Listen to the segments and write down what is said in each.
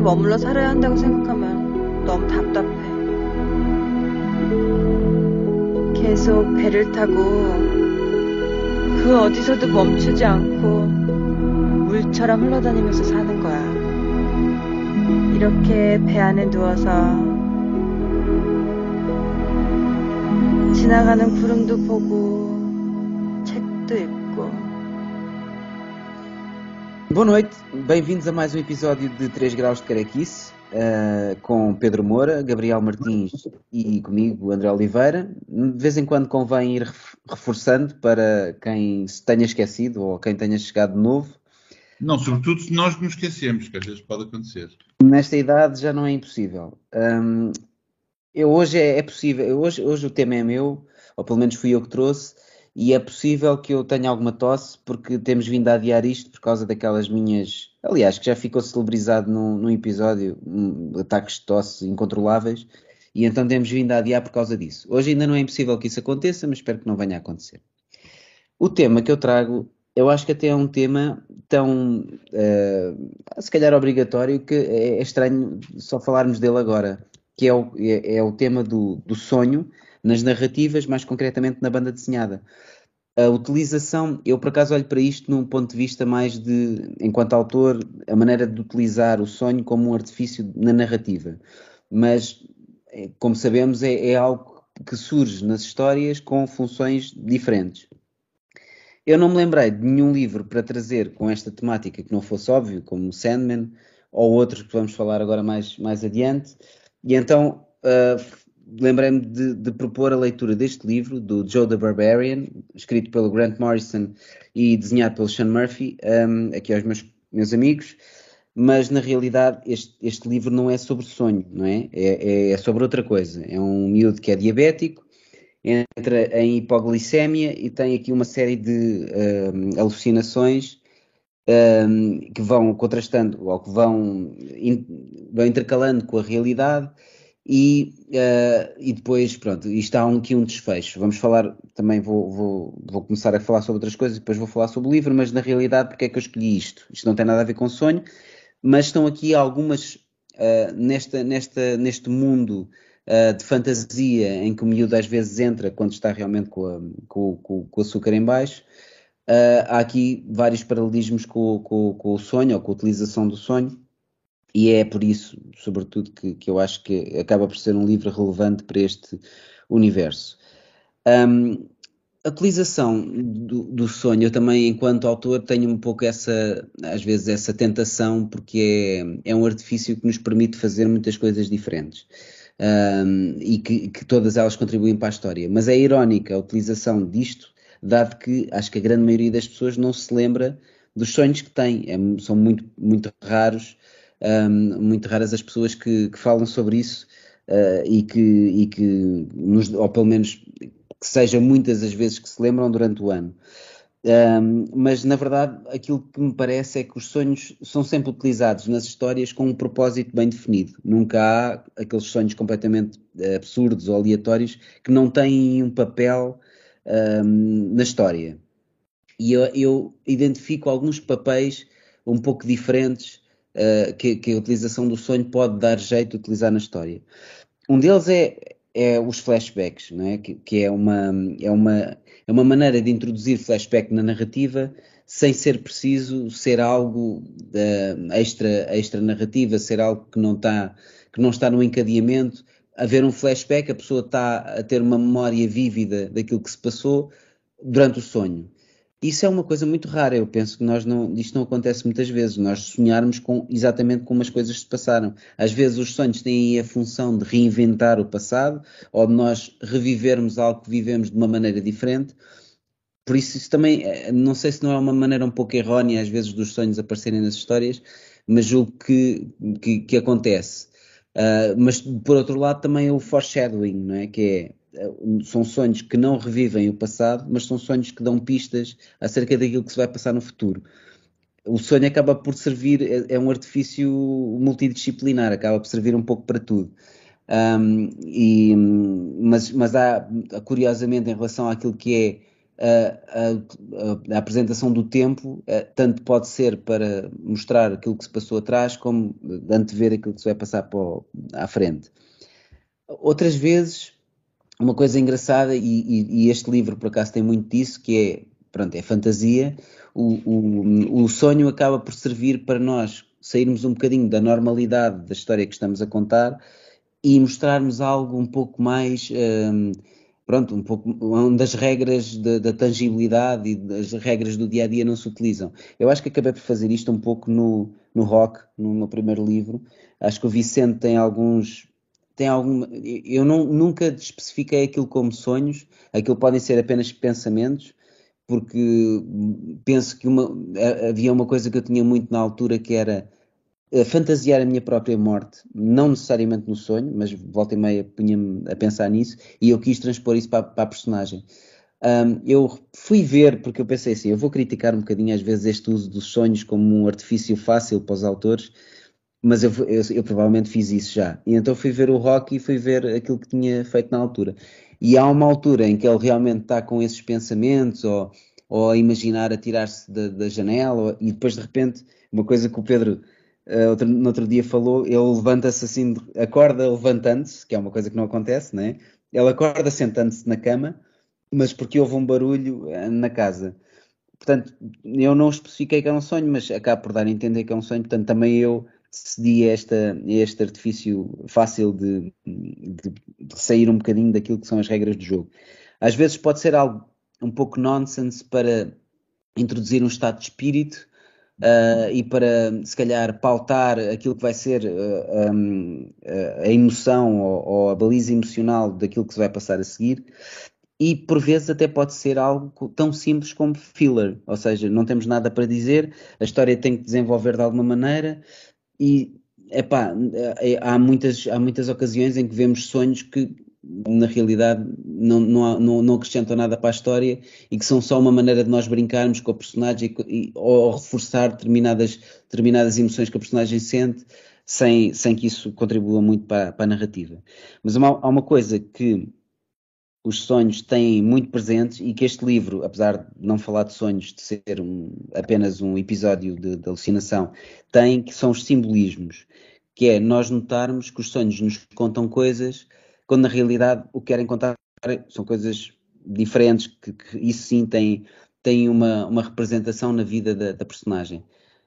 곳에 머물러 살아야 한다고 생각하면 너무 답답해. 계속 배를 타고 그 어디서도 멈추지 않고 물처럼 흘러다니면서 사는 거야. 이렇게 배 안에 누워서 지나가는 구름도 보고 책도 읽고 Boa noite, bem-vindos a mais um episódio de 3 Graus de Carequice, uh, com Pedro Moura, Gabriel Martins e comigo, André Oliveira. De vez em quando convém ir reforçando para quem se tenha esquecido ou quem tenha chegado de novo. Não, sobretudo se nós nos esquecemos, que às vezes pode acontecer. Nesta idade já não é impossível. Um, eu hoje é, é possível, hoje, hoje o tema é meu, ou pelo menos fui eu que trouxe, e é possível que eu tenha alguma tosse porque temos vindo a adiar isto por causa daquelas minhas. Aliás, que já ficou celebrizado num, num episódio, um, ataques de tosse incontroláveis, e então temos vindo a adiar por causa disso. Hoje ainda não é impossível que isso aconteça, mas espero que não venha a acontecer. O tema que eu trago, eu acho que até é um tema tão, uh, se calhar, obrigatório que é, é estranho só falarmos dele agora, que é o, é, é o tema do, do sonho nas narrativas, mais concretamente na banda desenhada. A utilização, eu por acaso olho para isto num ponto de vista mais de, enquanto autor, a maneira de utilizar o sonho como um artifício na narrativa. Mas, é, como sabemos, é, é algo que surge nas histórias com funções diferentes. Eu não me lembrei de nenhum livro para trazer com esta temática que não fosse óbvio, como Sandman, ou outros que vamos falar agora mais, mais adiante, e então uh, lembrei-me de, de, propor a leitura deste livro, do Joe the Barbarian, escrito pelo Grant Morrison e desenhado pelo Sean Murphy, um, aqui aos meus, meus amigos, mas na realidade este, este, livro não é sobre sonho, não é? É, é? é, sobre outra coisa. É um miúdo que é diabético, entra em hipoglicemia e tem aqui uma série de um, alucinações um, que vão contrastando ou que vão, in, vão intercalando com a realidade e, uh, e depois, pronto, isto há um, aqui um desfecho. Vamos falar, também vou, vou, vou começar a falar sobre outras coisas depois vou falar sobre o livro, mas na realidade, porque é que eu escolhi isto? Isto não tem nada a ver com sonho, mas estão aqui algumas, uh, nesta, nesta, neste mundo uh, de fantasia em que o miúdo às vezes entra quando está realmente com, a, com, com, com o açúcar em baixo. há aqui vários paralelismos com, com o sonho ou com a utilização do sonho e é por isso, sobretudo, que, que, eu acho que acaba por ser um livro relevante para este universo. Um, a utilização do, do, sonho, eu também, enquanto autor, tenho um pouco essa, às vezes, essa tentação, porque é, é um artifício que nos permite fazer muitas coisas diferentes. Um, e que, que, todas elas contribuem para a história. Mas é irónica a utilização disto, dado que acho que a grande maioria das pessoas não se lembra dos sonhos que têm. É, são muito, muito raros um, muito raras as pessoas que, que falam sobre isso uh, e que, e que nos, ou pelo menos que sejam muitas as vezes que se lembram durante o ano. Um, mas na verdade aquilo que me parece é que os sonhos são sempre utilizados nas histórias com um propósito bem definido. Nunca há aqueles sonhos completamente absurdos ou aleatórios que não têm um papel um, na história. E eu, eu, identifico alguns papéis um pouco diferentes uh, que, que, a utilização do sonho pode dar jeito de utilizar na história. Um deles é, é os flashbacks, não é? Que, que, é, uma, é, uma, é uma maneira de introduzir flashback na narrativa sem ser preciso ser algo uh, extra, extra narrativa, ser algo que não, está, que não está no encadeamento. Haver um flashback, a pessoa está a ter uma memória vívida daquilo que se passou durante o sonho. Isso é uma coisa muito rara. Eu penso que nós não, isto não acontece muitas vezes. Nós sonharmos com exatamente como as coisas se passaram. Às vezes os sonhos têm a função de reinventar o passado ou de nós revivermos algo que vivemos de uma maneira diferente. Por isso, isso também, eh, não sei se não é uma maneira um pouco errónea, às vezes, dos sonhos aparecerem nas histórias, mas julgo que, que, que acontece. Uh, mas, por outro lado, também é o foreshadowing, não é? Que é são sonhos que não revivem o passado, mas são sonhos que dão pistas acerca daquilo que se vai passar no futuro. O sonho acaba por servir, é, é um artifício multidisciplinar, acaba por servir um pouco para tudo. Um, e, mas, mas há, curiosamente, em relação àquilo que a, a, a, apresentação do tempo tanto pode ser para mostrar aquilo que se passou atrás, como antever aquilo que se vai passar para o, à frente. Outras vezes, uma coisa engraçada, e, e, e, este livro por acaso tem muito disso, que é, pronto, é fantasia, o, o, o sonho acaba por servir para nós sairmos um bocadinho da normalidade da história que estamos a contar e mostrarmos algo um pouco mais... Um, pronto, um pouco onde as regras da tangibilidade e das regras do dia a dia não se utilizam. Eu acho que acabei por fazer isto um pouco no, no rock, no meu primeiro livro. Acho que o Vicente tem alguns. Tem algum, eu não, nunca especifiquei aquilo como sonhos, aquilo podem ser apenas pensamentos, porque penso que uma, havia uma coisa que eu tinha muito na altura que era a fantasiar a minha própria morte, não necessariamente no sonho, mas volta e meia punha-me a pensar nisso e eu quis transpor isso para, para a personagem. Um, eu fui ver, porque eu pensei assim, eu vou criticar um bocadinho às vezes este uso dos sonhos como um artifício fácil para os autores, mas eu, eu, eu provavelmente fiz isso já. E então fui ver o Rocky e fui ver aquilo que tinha feito na altura. E há uma altura em que ele realmente está com esses pensamentos ou, ou a imaginar a tirar-se da, da janela e depois de repente, uma coisa que o Pedro uh, outro, no outro dia falou, ele levanta-se assim, acorda levantando-se, que é uma coisa que não acontece, né? Ele acorda sentando-se na cama, mas porque houve um barulho uh, na casa. Portanto, eu não especifiquei que era um sonho, mas acabo por dar a entender que é um sonho, portanto, também eu decidi esta, este artifício fácil de, de, de, sair um bocadinho daquilo que são as regras do jogo. Às vezes pode ser algo um pouco nonsense para introduzir um estado de espírito uh, e para, se calhar, pautar aquilo que vai ser uh, um, uh, a emoção ou, ou, a baliza emocional daquilo que se vai passar a seguir. E por vezes até pode ser algo tão simples como filler, ou seja, não temos nada para dizer, a história tem que desenvolver de alguma maneira e epá, há, muitas, há muitas ocasiões em que vemos sonhos que na realidade não, não, não, não, acrescentam nada para a história e que são só uma maneira de nós brincarmos com o personagem e, ou reforçar determinadas, determinadas emoções que a personagem sente sem, sem que isso contribua muito para, para a narrativa. Mas há uma coisa que os sonhos têm muito presentes e que este livro, apesar de não falar de sonhos, de ser um, apenas um episódio de, de alucinação, tem, que são os simbolismos, que é nós notarmos que os sonhos nos contam coisas quando na realidade o que querem contar são coisas diferentes, que, que isso sim tem, tem uma, uma representação na vida da, da, personagem.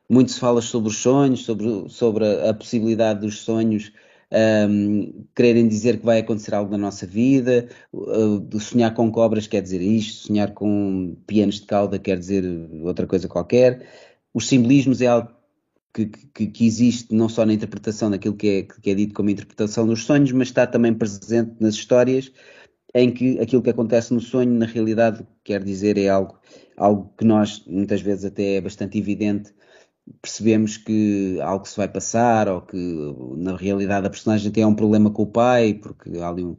Muito se fala sobre os sonhos, sobre, sobre a, a possibilidade dos sonhos um, quererem dizer que vai acontecer algo na nossa vida, uh, sonhar com cobras quer dizer isto, sonhar com pianos de cauda quer dizer outra coisa qualquer. Os simbolismos é algo que, que, que, existe não só na interpretação daquilo que é, que é dito como interpretação dos sonhos, mas está também presente nas histórias em que aquilo que acontece no sonho, na realidade, quer dizer, é algo, algo que nós, muitas vezes até é bastante evidente, percebemos que algo se vai passar, ou que na realidade a personagem tem um problema com o pai, porque há ali um.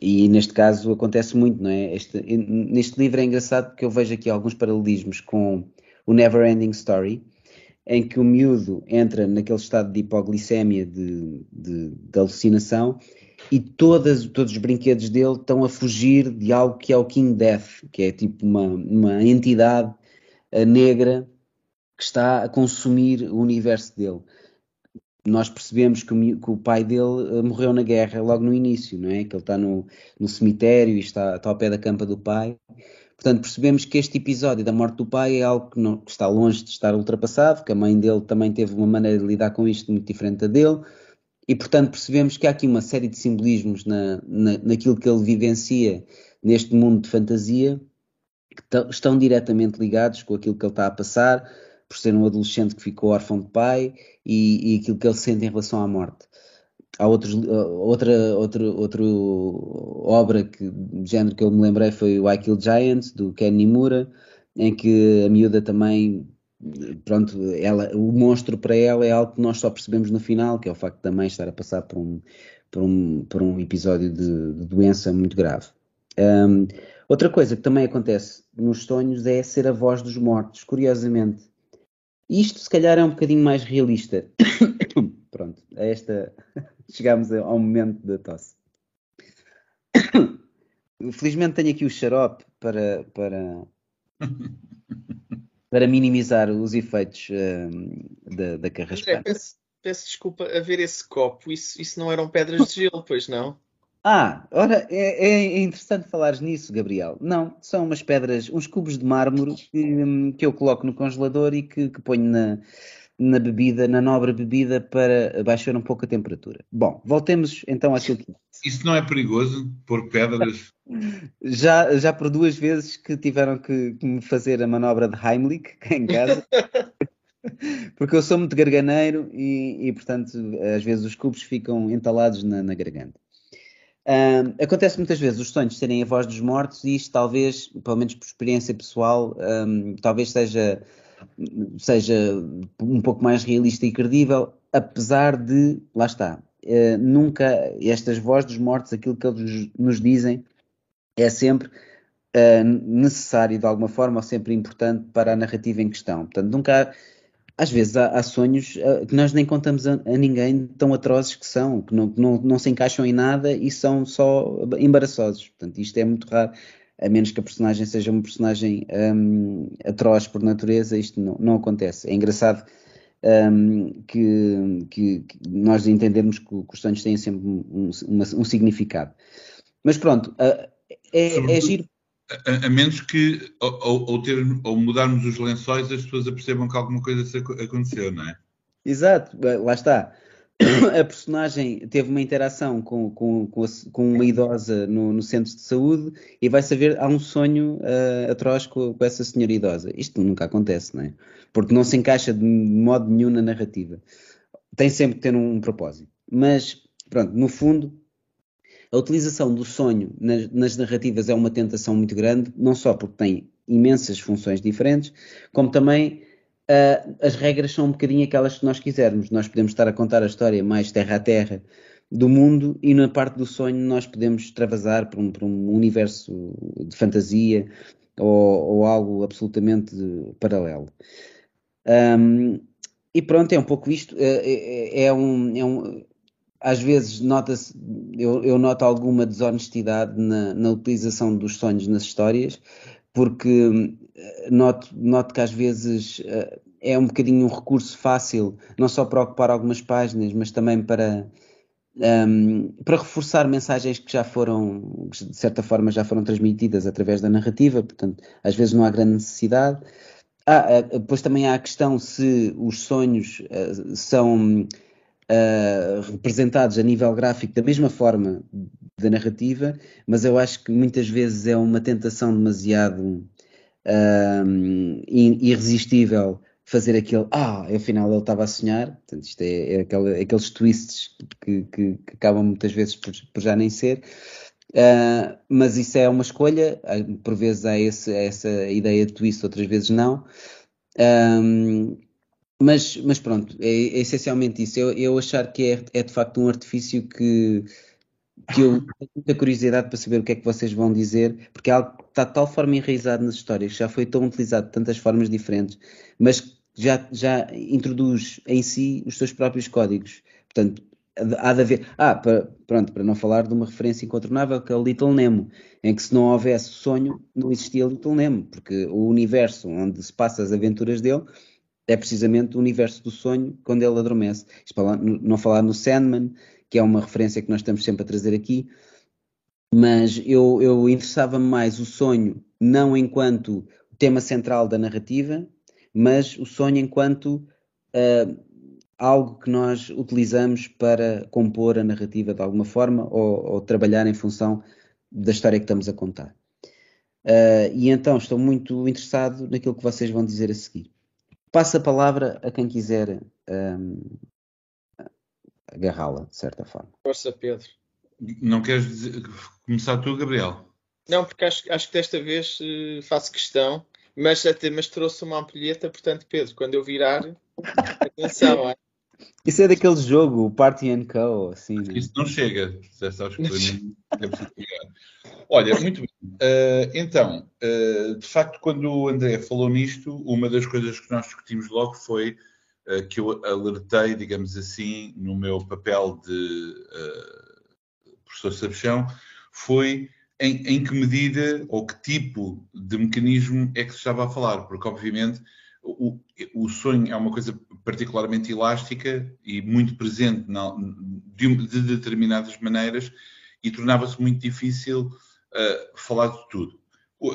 E neste caso acontece muito, não é? Este, neste livro é engraçado porque eu vejo aqui alguns paralelismos com o Never Ending Story, em que o miúdo entra naquele estado de hipoglicemia, de, de, de alucinação, e todas, todos os brinquedos dele estão a fugir de algo que é o King Death, que é tipo uma, uma entidade eh, negra que está a consumir o universo dele. Nós percebemos que o, que o pai dele eh, morreu na guerra logo no início, não é? Que ele está no, no cemitério e está, está ao pé da campa do pai. Portanto, percebemos que este episódio da morte do pai é algo que, não, que, está longe de estar ultrapassado, que a mãe dele também teve uma maneira de lidar com isto muito diferente da dele, e portanto percebemos que há aqui uma série de simbolismos na, na, naquilo que ele vivencia neste mundo de fantasia que estão diretamente ligados com aquilo que ele está a passar, por ser um adolescente que ficou órfão de pai e, e aquilo que ele sente em relação à morte há outros, outra, outra, outra obra que, de género que eu me lembrei foi o I Kill Giants, do Ken Nimura, em que a miúda também, pronto, ela, o monstro para ela é algo que nós só percebemos no final, que é o facto da mãe estar a passar por um, por um, por um episódio de, de doença muito grave. Um, outra coisa que também acontece nos sonhos é ser a voz dos mortos, curiosamente. Isto, se calhar, é um bocadinho mais realista. Pronto, a esta chegámos ao momento da tosse. Felizmente tenho aqui o xarope para, para, para minimizar os efeitos uh, da, da carraspana. Peço, peço, desculpa, a ver esse copo, isso, isso não eram pedras de gelo, pois não? Ah, ora, é, é interessante falares nisso, Gabriel. Não, são umas pedras, uns cubos de mármore que, que eu coloco no congelador e que, que ponho na, na bebida, na nobre bebida, para baixar um pouco a temperatura. Bom, voltemos então àquilo que. Isso não é perigoso? Pôr pedras? Já, já por duas vezes que tiveram que, que me fazer a manobra de Heimlich em casa. Porque eu sou muito garganeiro e, e, portanto, às vezes os cubos ficam entalados na, na garganta. Acontece muitas vezes os sonhos serem a voz dos mortos e isto talvez, pelo menos por experiência pessoal, um, talvez seja seja um pouco mais realista e credível, apesar de, lá está, uh, nunca estas vozes dos mortos, aquilo que eles nos dizem, é sempre uh, necessário de alguma forma ou sempre importante para a narrativa em questão. Portanto, nunca há, às vezes há, há sonhos uh, que nós nem contamos a, a, ninguém tão atrozes que são, que não, não, não se encaixam em nada e são só embaraçosos. Portanto, isto é muito raro a menos que a personagem seja uma personagem um, atroz por natureza, isto não, não acontece. É engraçado um, que, que, que, nós entendermos que, que, os sonhos têm sempre um, um, um significado. Mas pronto, uh, é, é giro. A, a, menos que, ao, ter, mudarmos os lençóis, as pessoas apercebam que alguma coisa aconteceu, não é? Exato, lá está. a personagem teve uma interação com, com, com, a, com uma idosa no, no, centro de saúde e vai saber, há um sonho uh, atroz com, com, essa senhora idosa. Isto nunca acontece, não é? Porque não se encaixa de modo nenhum na narrativa. Tem sempre que ter um, um propósito. Mas, pronto, no fundo, a utilização do sonho nas, nas narrativas é uma tentação muito grande, não só porque tem imensas funções diferentes, como também uh, as regras são um bocadinho aquelas que nós quisermos. Nós podemos estar a contar a história mais terra a terra do mundo e na parte do sonho nós podemos extravasar para um, um universo de fantasia ou, ou, algo absolutamente paralelo. Um, e pronto, é um pouco isto. É, é, é um, é um, às vezes nota-se, eu, eu, noto alguma desonestidade na, na, utilização dos sonhos nas histórias, porque noto, noto que às vezes uh, é um bocadinho um recurso fácil, não só para ocupar algumas páginas, mas também para, um, ehm, para reforçar mensagens que já foram, de certa forma, já foram transmitidas através da narrativa, portanto, às vezes não há grande necessidade. Ah, depois também há a questão se os sonhos são uh, representados a nível gráfico da mesma forma da narrativa, mas eu acho que muitas vezes é uma tentação demasiado um, irresistível fazer aquele ah, afinal ele estava a sonhar. Portanto, isto é, é aquele, aqueles twists que, que, que, acabam muitas vezes por, por já nem ser. Uh, mas isso é uma escolha, por vezes há esse, essa ideia de twist, outras vezes não. Um, mas, mas pronto, é, é essencialmente isso. Eu, eu achar que é, é de facto um artifício que, que eu tenho muita curiosidade para saber o que é que vocês vão dizer, porque é algo que está de tal forma enraizado nas histórias, já foi tão utilizado de tantas formas diferentes, mas já, já introduz em si os seus próprios códigos. Portanto, há de haver. Ah, para, pronto, para não falar de uma referência incontornável que é o Little Nemo, em que se não houvesse sonho, não existia Little Nemo, porque o universo onde se passa as aventuras dele é precisamente o universo do sonho quando ele adormece. Não falar no Sandman, que é uma referência que nós estamos sempre a trazer aqui, mas eu, eu interessava-me mais o sonho, não enquanto tema central da narrativa, mas o sonho enquanto uh, algo que nós utilizamos para compor a narrativa de alguma forma ou, ou trabalhar em função da história que estamos a contar. Uh, e então estou muito interessado naquilo que vocês vão dizer a seguir. Passo a palavra a quem quiser um, agarrá-la, de certa forma. Força, Pedro. Não queres dizer, começar tu, Gabriel? Não, porque acho, acho que desta vez uh, faço questão, mas, até, mas trouxe uma ampulheta, portanto, Pedro, quando eu virar, atenção, é? Isso é daquele jogo, o Party and Co. Assim, né? Isso não chega, já sabes que é preciso pegar. Olha, muito bem. Uh, então, uh, de facto, quando o André falou nisto, uma das coisas que nós discutimos logo foi uh, que eu alertei, digamos assim, no meu papel de professor Sabichão, foi em, em, que medida ou que tipo de mecanismo é que se estava a falar, porque obviamente o, o sonho é uma coisa particularmente elástica e muito presente na, de, de, determinadas maneiras e tornava-se muito difícil uh, falar de tudo.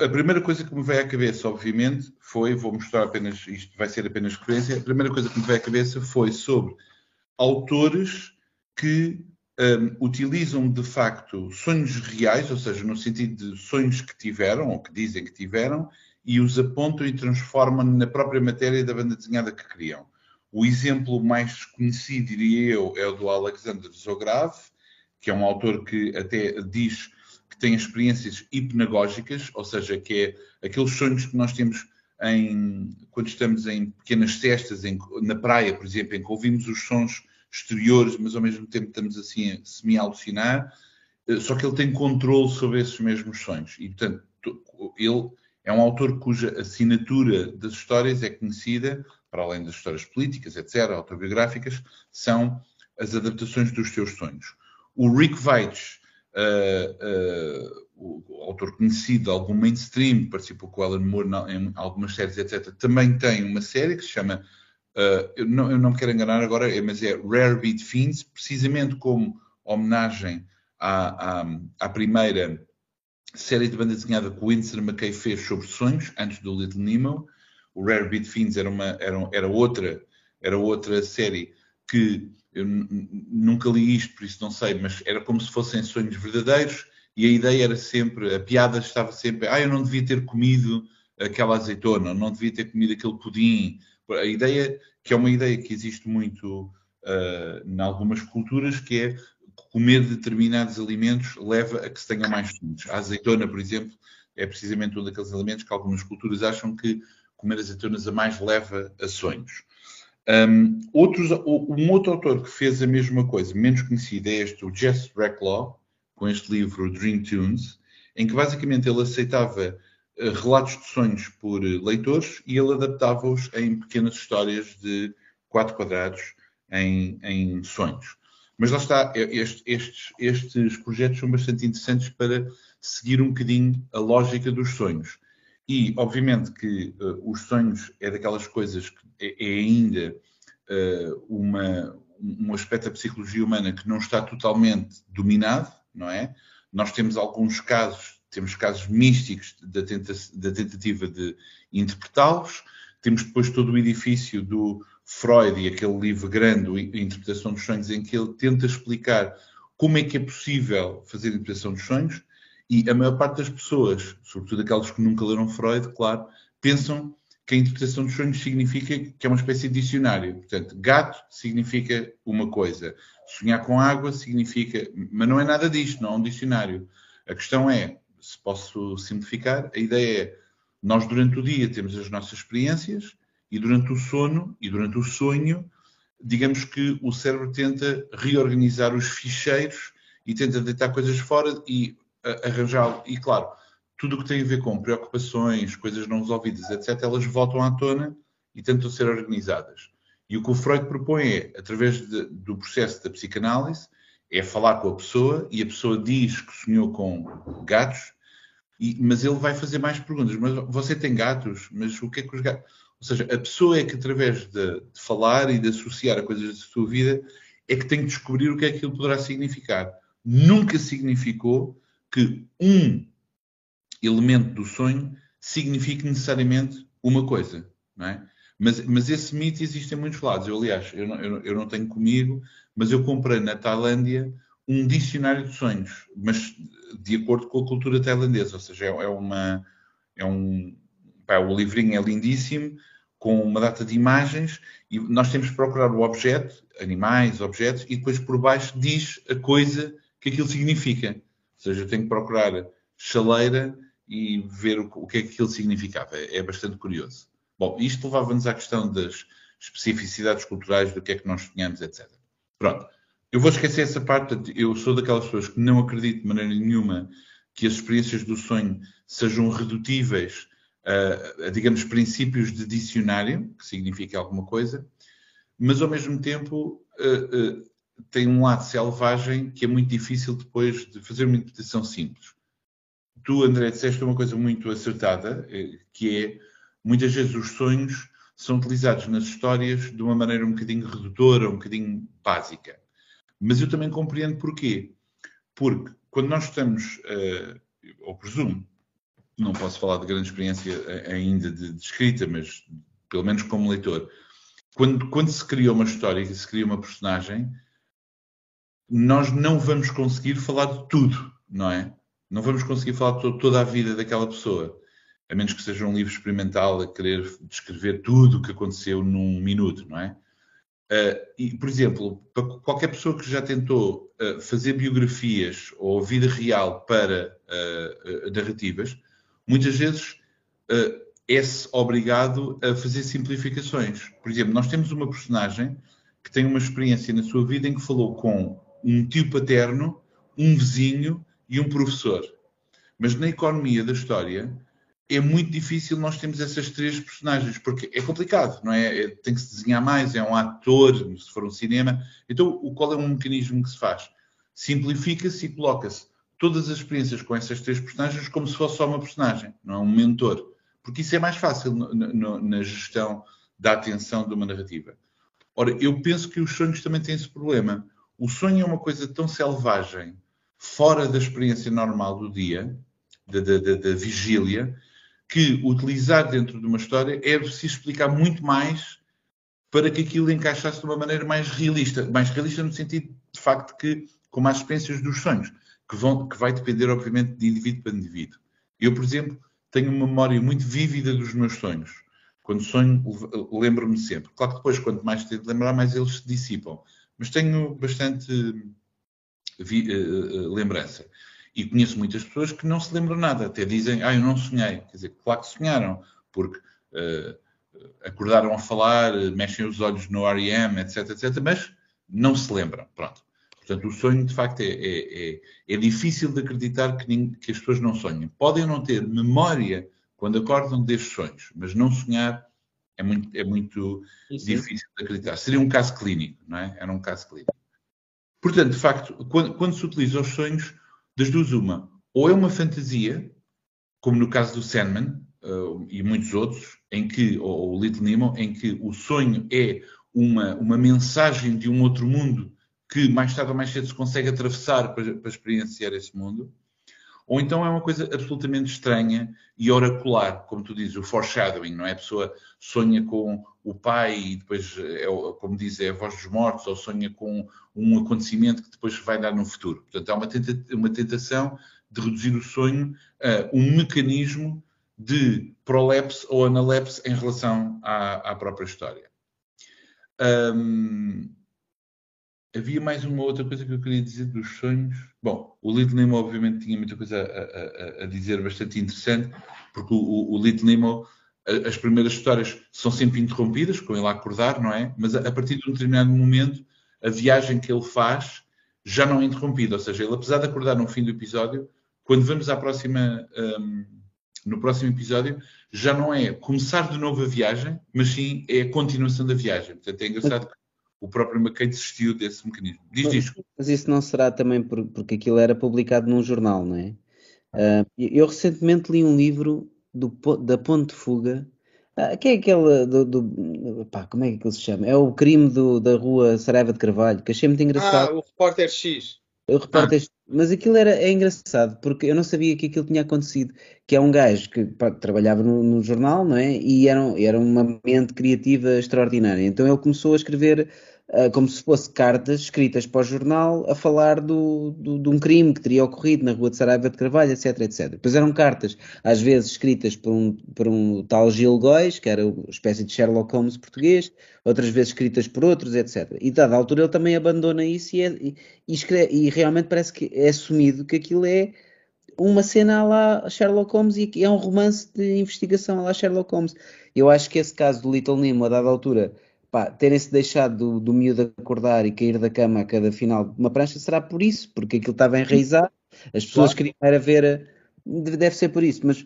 A primeira coisa que me veio à cabeça, obviamente, foi, vou mostrar apenas, isto vai ser apenas referência, a primeira coisa que me veio à cabeça foi sobre autores que um, utilizam de facto sonhos reais, ou seja, no sentido de sonhos que tiveram, ou que dizem que tiveram, e os apontam e transformam na própria matéria da banda desenhada que criam. O exemplo mais conhecido, diria eu, é o do Alexander Zograf, que é um autor que até diz que tem experiências hipnagógicas, ou seja, que é aqueles sonhos que nós temos em, quando estamos em pequenas cestas, em, na praia, por exemplo, em que ouvimos os sons exteriores, mas ao mesmo tempo estamos assim a semi-alucinar, eh, só que ele tem controle sobre esses mesmos sonhos. E, portanto, ele é um autor cuja assinatura das histórias é conhecida, para além das histórias políticas, etc., autobiográficas, são as adaptações dos seus sonhos. O Rick Veitch, uh, uh, o autor conhecido, algum mainstream, participou com Alan Moore em algumas séries, etc., também tem uma série que se chama Uh, eu, não, eu, não, me quero enganar agora, é, mas é Rare Beat Fiends, precisamente como homenagem à, à, à, primeira série de banda desenhada que o Winston McKay fez sobre sonhos, antes do Little Nemo. O Rare Beat Fiends era, uma, era, era, outra, era outra série que eu nunca li isto, por isso não sei, mas era como se fossem sonhos verdadeiros e a ideia era sempre, a piada estava sempre, ah, eu não devia ter comido aquela azeitona, não devia ter comido aquele pudim, a ideia, que é uma ideia que existe muito uh, em algumas culturas, que é comer determinados alimentos leva a que se tenha mais sonhos. A azeitona, por exemplo, é precisamente um daqueles alimentos que algumas culturas acham que comer azeitonas a mais leva a sonhos. Um, outros, um outro autor que fez a mesma coisa, menos conhecido, é este, o Jess Racklaw, com este livro Dream Tunes, em que basicamente ele aceitava eh, relatos de sonhos por eh, leitores e ele adaptava-os em pequenas histórias de quatro quadrados em, em sonhos. Mas lá está, este, estes, estes projetos são bastante interessantes para seguir um bocadinho a lógica dos sonhos. E, obviamente, que uh, os sonhos é daquelas coisas que é, é ainda uh, uma, um aspecto da psicologia humana que não está totalmente dominado, não é? Nós temos alguns casos temos casos místicos da, tenta da tentativa de interpretá-los, temos depois todo o edifício do Freud e aquele livro grande, a Interpretação dos Sonhos, em que ele tenta explicar como é que é possível fazer a interpretação dos sonhos, e a maior parte das pessoas, sobretudo aquelas que nunca leram Freud, claro, pensam que a interpretação dos sonhos significa que é uma espécie de dicionário. Portanto, gato significa uma coisa, sonhar com água significa. Mas não é nada disto, não é um dicionário. A questão é se posso simplificar, a ideia é nós durante o dia temos as nossas experiências e durante o sono e durante o sonho, digamos que o cérebro tenta reorganizar os ficheiros e tenta deitar coisas fora e arranjar. E claro, tudo o que tem a ver com preocupações, coisas não resolvidas, etc., elas voltam à tona e tentam ser organizadas. E o que o Freud propõe é, através de, do processo da psicanálise, é falar com a pessoa e a pessoa diz que sonhou com gatos, e, mas ele vai fazer mais perguntas. Mas você tem gatos? Mas o que é que os gatos. Ou seja, a pessoa é que, através de, de falar e de associar a coisas da sua vida, é que tem que descobrir o que é que aquilo poderá significar. Nunca significou que um elemento do sonho signifique necessariamente uma coisa, não é? Mas, mas esse mito existe em muitos lados. Eu, aliás, eu não, eu, eu não tenho comigo, mas eu comprei na Tailândia um dicionário de sonhos, mas de acordo com a cultura tailandesa, ou seja, é, é uma é um pá, o livrinho é lindíssimo, com uma data de imagens e nós temos que procurar o objeto, animais, objetos, e depois por baixo diz a coisa que aquilo significa. Ou seja, eu tenho que procurar chaleira e ver o, que é que aquilo significava. É, é bastante curioso. Bom, isto levava-nos à questão das especificidades culturais, do que é que nós sonhamos, etc. Pronto. Eu vou esquecer essa parte. Eu sou daquelas pessoas que não acredito de maneira nenhuma que as experiências do sonho sejam redutíveis a, digamos, princípios de dicionário, que significa alguma coisa, mas ao mesmo tempo uh, uh, tem um lado selvagem que é muito difícil depois de fazer uma interpretação simples. tu, André, disseste uma coisa muito acertada, que é, muitas vezes os sonhos são utilizados nas histórias de uma maneira um bocadinho redutora, um bocadinho básica. Mas eu também compreendo porquê. Porque quando nós estamos, uh, ou presumo, não posso falar de grande experiência ainda de, de escrita, mas pelo menos como leitor, quando, quando se cria uma história e se cria uma personagem, nós não vamos conseguir falar de tudo, não é? Não vamos conseguir falar de toda a vida daquela pessoa, a menos que seja um livro experimental a querer descrever tudo o que aconteceu num minuto, não é? Uh, e, por exemplo, para qualquer pessoa que já tentou uh, fazer biografias ou vida real para uh, narrativas, muitas vezes é-se obrigado a fazer simplificações. Por exemplo, nós temos uma personagem que tem uma experiência na sua vida em que falou com um tio paterno, um vizinho e um professor. Mas na economia da história é muito difícil nós termos essas três personagens, porque é complicado, não é? é tem que se desenhar mais, é um ator, se for um cinema. Então, qual é um mecanismo que se faz? Simplifica-se e coloca-se todas as experiências com essas três personagens como se fosse só uma personagem, não é um mentor porque isso é mais fácil no, no, na gestão da atenção de uma narrativa. Ora, eu penso que os sonhos também têm esse problema. O sonho é uma coisa tão selvagem, fora da experiência normal do dia, da, da, da, da vigília, que utilizar dentro de uma história é preciso explicar muito mais para que aquilo encaixasse de uma maneira mais realista. Mais realista no sentido, de facto, que com mais experiências dos sonhos, que, vão, que vai depender, obviamente, de indivíduo para indivíduo. Eu, por exemplo, tenho uma memória muito vívida dos meus sonhos. Quando sonho, lembro-me sempre. Claro que depois, quanto mais tento lembrar, mais eles se dissipam. Mas tenho bastante vi, uh, lembrança. E conheço muitas pessoas que não se lembram nada. Até dizem, ah, eu não sonhei. Quer dizer, claro que sonharam, porque uh, acordaram a falar, mexem os olhos no REM, etc, etc, mas não se lembram. Pronto. Portanto, o sonho, de facto, é, é, é, é difícil de acreditar que, ninguém, que, as pessoas não sonhem. Podem não ter memória quando acordam destes sonhos, mas não sonhar é muito, é muito difícil de acreditar. Seria um caso clínico, não é? Era um caso clínico. Portanto, de facto, quando, quando se utiliza os sonhos, das duas uma, ou é uma fantasia, como no caso do Sandman uh, e muitos outros, em que, ou o Little Nemo, em que o sonho é uma, uma mensagem de um outro mundo que mais tarde ou mais cedo se consegue atravessar para, para experienciar esse mundo, ou então é uma coisa absolutamente estranha e oracular, como tu dizes, o foreshadowing, não é? A pessoa sonha com o pai e depois, é, como diz, é a voz dos mortos, ou sonha com um acontecimento que depois vai dar no futuro. Portanto, há uma, tenta, uma tentação de reduzir o sonho a um mecanismo de prolepse ou analepse em relação à, à própria história. Um, havia mais uma outra coisa que eu queria dizer dos sonhos. Bom, o Little Nemo obviamente tinha muita coisa a, a, a dizer bastante interessante, porque o, o, Little Nemo, as primeiras histórias são sempre interrompidas, com ele a acordar, não é? Mas a, a, partir de um determinado momento, a viagem que ele faz já não é interrompida, ou seja, ele apesar de acordar no fim do episódio, quando vamos à próxima, um, no próximo episódio, já não é começar de novo a viagem, mas sim é a continuação da viagem. Portanto, é engraçado que o próprio McKay desistiu desse mecanismo. Diz mas, isto. Mas isso não será também por, porque aquilo era publicado num jornal, não é? Uh, eu recentemente li um livro do, da Ponte de Fuga. Uh, que é aquele do, do pá, como é que ele se chama? É o crime do, da rua Saraiva de Carvalho, que achei muito engraçado. Ah, o repórter X. O repórter ah. Mas aquilo era é engraçado, porque eu não sabia que aquilo tinha acontecido. Que é um gajo que pá, trabalhava no, no, jornal, não é? E era, era uma mente criativa extraordinária. Então ele começou a escrever uh, como se fosse cartas escritas para o jornal a falar do, do, de um crime que teria ocorrido na rua de Saraiva de Carvalho, etc, etc. Depois eram cartas, às vezes escritas por um, por um tal Gil Góis, que era uma espécie de Sherlock Holmes português, outras vezes escritas por outros, etc. E dada altura ele também abandona isso e, é, e, e, escreve, e realmente parece que é assumido que aquilo é uma cena lá Sherlock Holmes e é um romance de investigação lá Sherlock Holmes. Eu acho que esse caso do Little Nemo, a dada altura, terem-se deixado do, do miúdo acordar e cair da cama a cada final de uma prancha será por isso, porque aquilo estava enraizado, as pessoas claro. queriam era ver, deve ser por isso, mas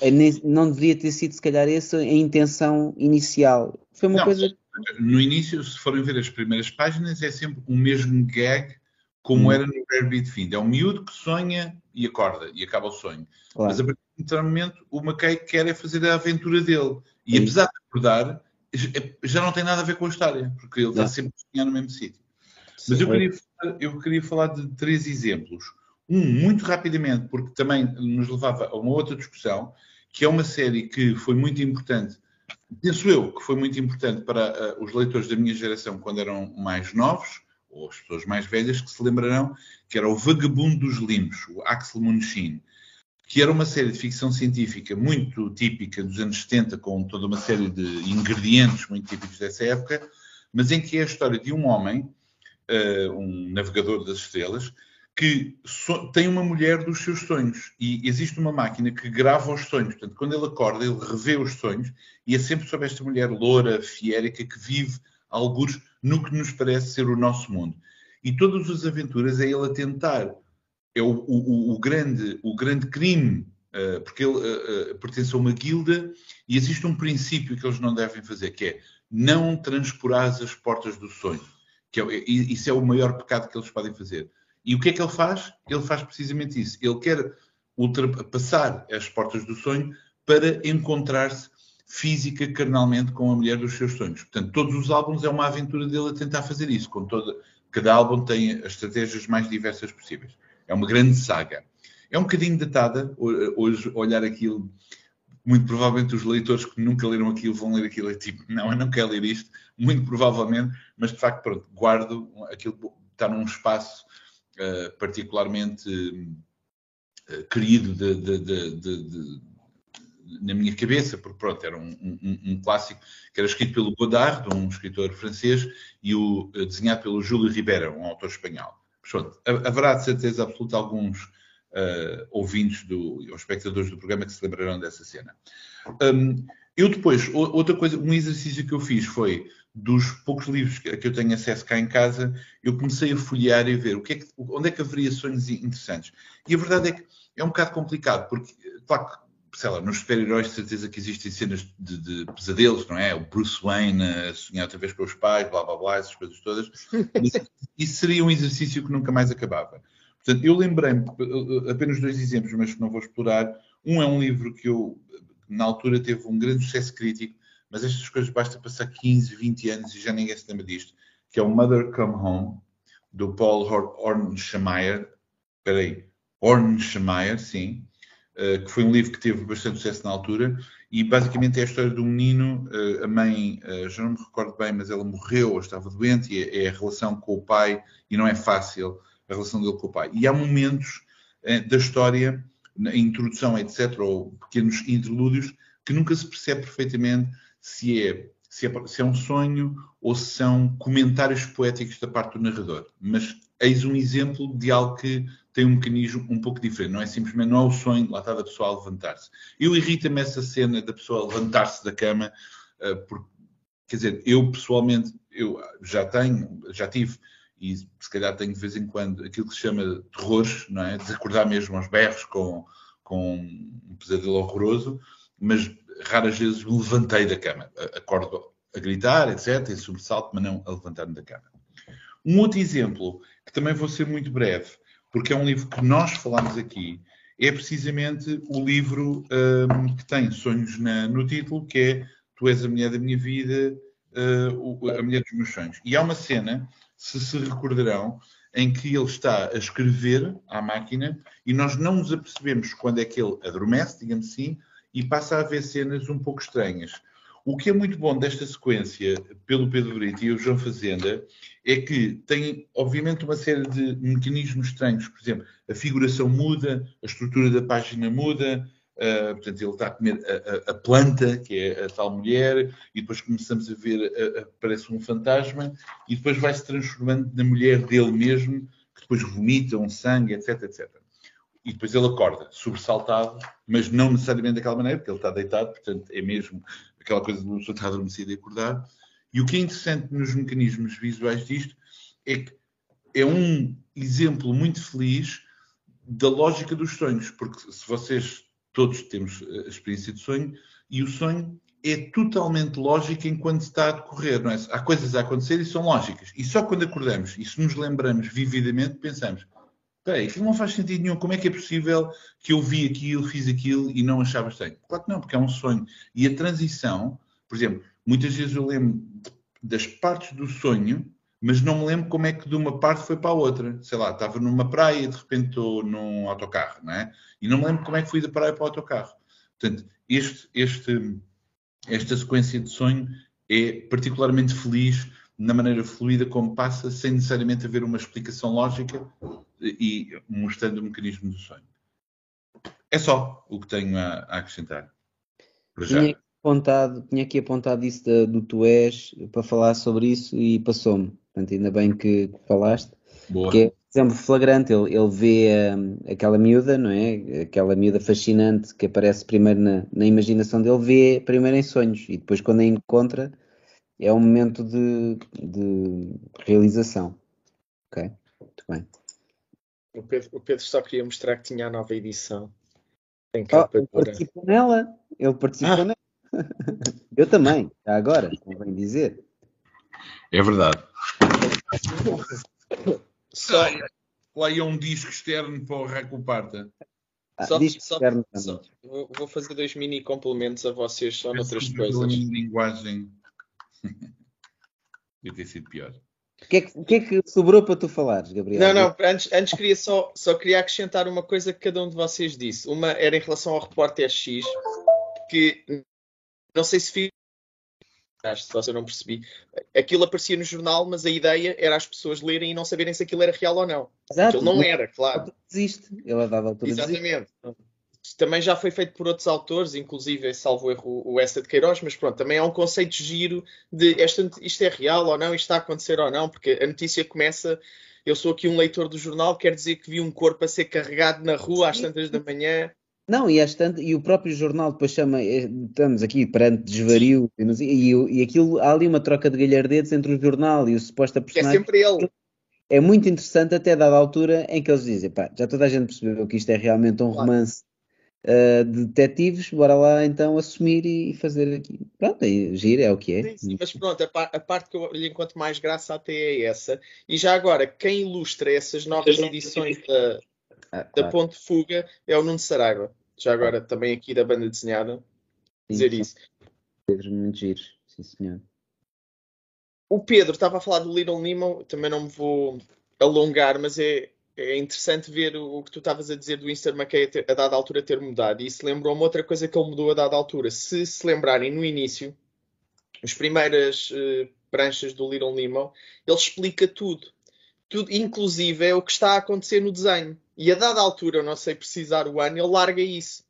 é não deveria ter sido se calhar essa a intenção inicial. Foi uma não, coisa. No início, se forem ver as primeiras páginas, é sempre o mesmo gag como Hum. era no Rare Beat Find. É um miúdo que sonha e acorda, e acaba o sonho. Claro. Mas a partir de um determinado momento, o McKay quer é fazer a aventura dele. E É apesar de acordar, já não tem nada a ver com a história, porque ele está sempre a no mesmo sítio. Mas eu queria, falar- eu queria falar de três exemplos. Um, muito rapidamente, porque também nos levava a uma outra discussão, que é uma série que foi muito importante, penso eu, que foi muito importante para ah, os leitores da minha geração quando eram mais novos, ou as pessoas mais velhas, que se lembrarão, que era o Vagabundo dos Limos, o Axel Munshin, que era uma série de ficção científica muito típica dos anos 70, com toda uma série de ingredientes muito típicos dessa época, mas em que é a história de um homem eh, um navegador das estrelas, que so- tem uma mulher dos seus sonhos. E existe uma máquina que grava os sonhos. Portanto, quando ele acorda, ele revê os sonhos e é sempre sobre esta mulher loura, fiérica, que vive alguns no que nos parece ser o nosso mundo. E todas as aventuras é ele a tentar. É o, o- o- grande, o grande crime, eh, porque ele eh, pertence a uma guilda e existe um princípio que eles não devem fazer, que é não transporar as portas do sonho. Que é, isso é o maior pecado que eles podem fazer. E o que é que ele faz? Ele faz precisamente isso. Ele quer ultrapassar as portas do sonho para encontrar-se física, carnalmente, com a mulher dos seus sonhos. Portanto, todos os álbuns é uma aventura dele a tentar fazer isso. Com toda, cada álbum tem as estratégias mais diversas possíveis. É uma grande saga. É um bocadinho datada, ho- hoje, olhar aquilo muito provavelmente os leitores que nunca leram aquilo vão ler aquilo e tipo, não, eu não quero ler isto, muito provavelmente, mas de facto, pronto, guardo aquilo, está num espaço eh, particularmente eh, querido de- de- de- na minha cabeça, porque pronto, era um, um- um clássico que era escrito pelo Godard, um escritor francês, e o, eh, desenhado pelo Júlio Ribeira, um autor espanhol. Pronto, ha- haverá de certeza absoluta alguns eh, ouvintes do, ou espectadores do programa que se lembrarão dessa cena. Hum, eu depois, outra coisa, um exercício que eu fiz foi, dos poucos livros que, que eu tenho acesso cá em casa, eu comecei a folhear e ver o que é que, onde é que haveria sonhos interessantes. E a verdade é que é um bocado complicado, porque, claro, que, sei lá, nos super-heróis de certeza que existem cenas de, de pesadelos, não é? O Bruce Wayne a sonhar outra vez com os pais, blá blá blá, essas coisas todas. Isso seria um exercício que nunca mais acabava. Portanto, eu lembrei-me apenas dois exemplos, mas que não vou explorar. Um é um livro que eu, na altura, teve um grande sucesso crítico, mas estas coisas basta passar 15, 20 anos e já ninguém se lembra disto, que é o Mother Come Home, do Paul Hor- Hornschemeier. Espera aí. Hornschemeier, sim. Eh, que foi um livro que teve bastante sucesso na altura, e basicamente é a história de um menino, eh, a mãe, eh, já não me recordo bem, mas ela morreu ou estava doente, e é, é a relação com o pai, e não é fácil a relação dele com o pai. E há momentos da história, na introdução, etc., ou pequenos interlúdios, que nunca se percebe perfeitamente se é, se é, se é um sonho ou se são comentários poéticos da parte do narrador. Mas eis um exemplo de algo que tem um mecanismo um pouco diferente. Não é simplesmente, não é o sonho, lá está da pessoa a levantar-se. Eu irrita-me essa cena da pessoa levantar-se da cama, eh, porque, quer dizer, eu pessoalmente, eu já tenho, já tive, e se calhar tenho de vez em quando aquilo que se chama terrores, não é? Desacordar mesmo aos berros com, com um pesadelo horroroso, mas raras vezes me levantei da cama. Acordo a gritar, etc., em sobressalto, mas não a levantar-me da cama. Um outro exemplo, que também vou ser muito breve, porque é um livro que nós falámos aqui, é precisamente o livro hum, que tem sonhos na- no título, que é Tu és a mulher da minha vida, uh, a mulher dos meus sonhos. E há uma cena, se se recordarão, em que ele está a escrever à máquina e nós não nos apercebemos quando é que ele adormece, digamos assim, e passa a haver cenas um pouco estranhas. O que é muito bom desta sequência, pelo Pedro Brito e o João Fazenda, é que tem, obviamente, uma série de mecanismos estranhos. Por exemplo, a figuração muda, a estrutura da página muda, ah, portanto, ele está a comer a, a- a planta, que é a tal mulher, e depois começamos a ver, a- a- aparece um fantasma, e depois vai se transformando na mulher dele mesmo, que depois vomita um sangue, etc, etc. E depois ele acorda, sobressaltado, mas não necessariamente daquela maneira, porque ele está deitado, portanto, é mesmo aquela coisa de uma pessoa estar adormecida e acordar. E o que é interessante nos mecanismos visuais disto é que é um exemplo muito feliz da lógica dos sonhos, porque se vocês todos temos a experiência de sonho, e o sonho é totalmente lógica enquanto está a decorrer, não é? Há coisas a acontecer e são lógicas. E só quando acordamos e se nos lembramos vividamente, pensamos: Peraí, aquilo não faz sentido nenhum. Como é que é possível que eu vi aquilo, fiz aquilo e não achava estranho? Claro que não, porque é um sonho. E a transição, por exemplo, muitas vezes eu lembro das partes do sonho, mas não me lembro como é que de uma parte foi para a outra. Sei lá, estava numa praia e de repente estou num autocarro, não é? E não me lembro como é que fui da praia para o autocarro. Portanto, este, este, esta sequência de sonho é particularmente feliz na maneira fluida como passa, sem necessariamente haver uma explicação lógica e mostrando o mecanismo do sonho. É só o que tenho a, a acrescentar. Tinha, apontado, tinha aqui apontado isso da, do Tu És para falar sobre isso e passou-me. Portanto, ainda bem que falaste. Boa. Que é, exemplo, flagrante. Ele, ele vê um, aquela miúda, não é? Aquela miúda fascinante que aparece primeiro na, na imaginação dele, vê primeiro em sonhos e depois, quando a encontra, é um momento de, de realização. Ok? Muito bem. O Pedro, o Pedro, só queria mostrar que tinha a nova edição. Tem oh, ele participou nela. Ele participou ah. nela. Eu também, já agora, convém dizer. É verdade. Só... Lá ia um disco externo para o Raco Parta. Ah, só, só, só, vou, fazer dois mini complementos a vocês só noutras coisas. linguagem. Devia ter sido pior. O que, é que, que, é que, sobrou para tu falares, Gabriel? Não, não, antes, antes queria só, só queria acrescentar uma coisa que cada um de vocês disse. Uma era em relação ao repórter X, que não sei se fiz se eu não percebi. Aquilo aparecia no jornal, mas a ideia era as pessoas lerem e não saberem se aquilo era real ou não. Exato. Aquilo não era, claro. Existe. Ele a dada altura Exatamente. Desiste também já foi feito por outros autores, inclusive, salvo erro, o Essa de Queiroz, mas pronto, também há um conceito giro de esta, isto é real ou não, isto está a acontecer ou não, porque a notícia começa. Eu sou aqui um leitor do jornal, quer dizer que vi um corpo a ser carregado na rua às tantas da manhã. Não, e, tanto, e o próprio jornal depois chama, eh, estamos aqui perante desvario, e, e, e aquilo, há ali uma troca de galhardetes entre o jornal e o suposto personagem. É sempre ele. É muito interessante até dada a altura em que eles dizem, pá, já toda a gente percebeu que isto é realmente um claro. romance uh, de detetives, bora lá então assumir e fazer aqui. Pronto, aí, giro, é o que é. Sim, sim, mas pronto, a, par, a, parte que eu lhe encontro mais graça até é essa. E já agora, quem ilustra essas novas edições da, ah, da Ponte Fuga é o Nuno Saraiva. Já agora, também aqui da banda desenhada, dizer sim, isso. Pedro, muito giro, sim senhor. O Pedro estava a falar do Little Nemo, também não me vou alongar, mas é, é interessante ver o, que tu estavas a dizer do Instant McKay a, a dada altura ter mudado. E isso lembrou-me outra coisa que ele mudou a dada altura. Se se lembrarem no início, as primeiras uh, pranchas do Little Nemo, ele explica tudo. tudo. Inclusive é o que está a acontecer no desenho. E a dada altura, eu não sei precisar o ano, ele larga isso.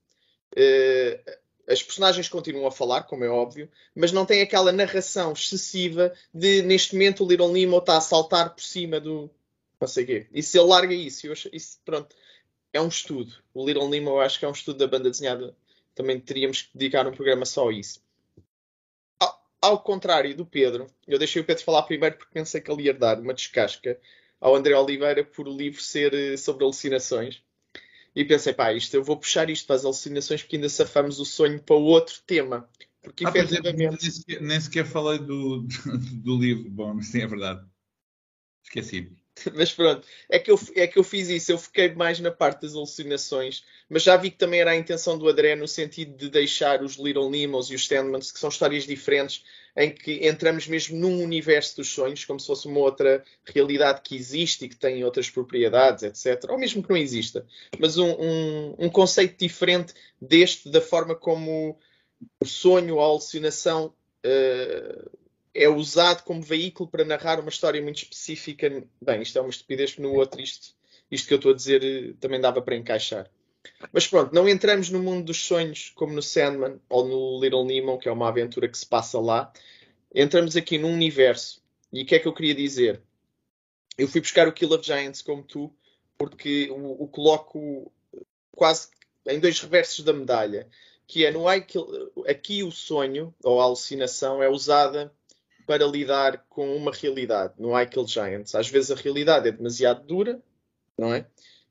Uh, as personagens continuam a falar, como é óbvio, mas não tem aquela narração excessiva de neste momento o Little Nemo está a saltar por cima do, não sei o quê. E se ele larga isso, eu acho, isso, pronto, é um estudo. O Little Nemo eu acho que é um estudo da banda desenhada. Também teríamos que dedicar um programa só a isso. Ao, ao contrário do Pedro, eu deixei o Pedro falar primeiro porque pensei que ele ia dar uma descasca ao André Oliveira por o livro ser eh, sobre alucinações. E pensei, pá, isto, eu vou puxar isto para as alucinações porque ainda safamos o sonho para outro tema. Porque ah, efetivamente. Nem sequer, nem sequer falei do, do, do livro. Bom, sim, é verdade. Esqueci. Mas pronto, é que, eu, é que eu fiz isso, eu fiquei mais na parte das alucinações, mas já vi que também era a intenção do André no sentido de deixar os Little Nemos e os Sandmans, que são histórias diferentes, em que entramos mesmo num universo dos sonhos, como se fosse uma outra realidade que existe e que tem outras propriedades, etc. Ou mesmo que não exista, mas um, um, um conceito diferente deste, da forma como o sonho, a alucinação. Uh, é usado como veículo para narrar uma história muito específica. Bem, isto é uma estupidez, no outro isto, isto que eu estou a dizer eh, também dava para encaixar. Mas pronto, não entramos no mundo dos sonhos como no Sandman ou no Little Nemo, que é uma aventura que se passa lá. Entramos aqui num universo. E o que é que eu queria dizer? Eu fui buscar o Kill of Giants como tu, porque o, o coloco quase em dois reversos da medalha. Que é no aqui o sonho ou a alucinação é usada para lidar com uma realidade no Kill Giants. Às vezes a realidade é demasiado dura, não é?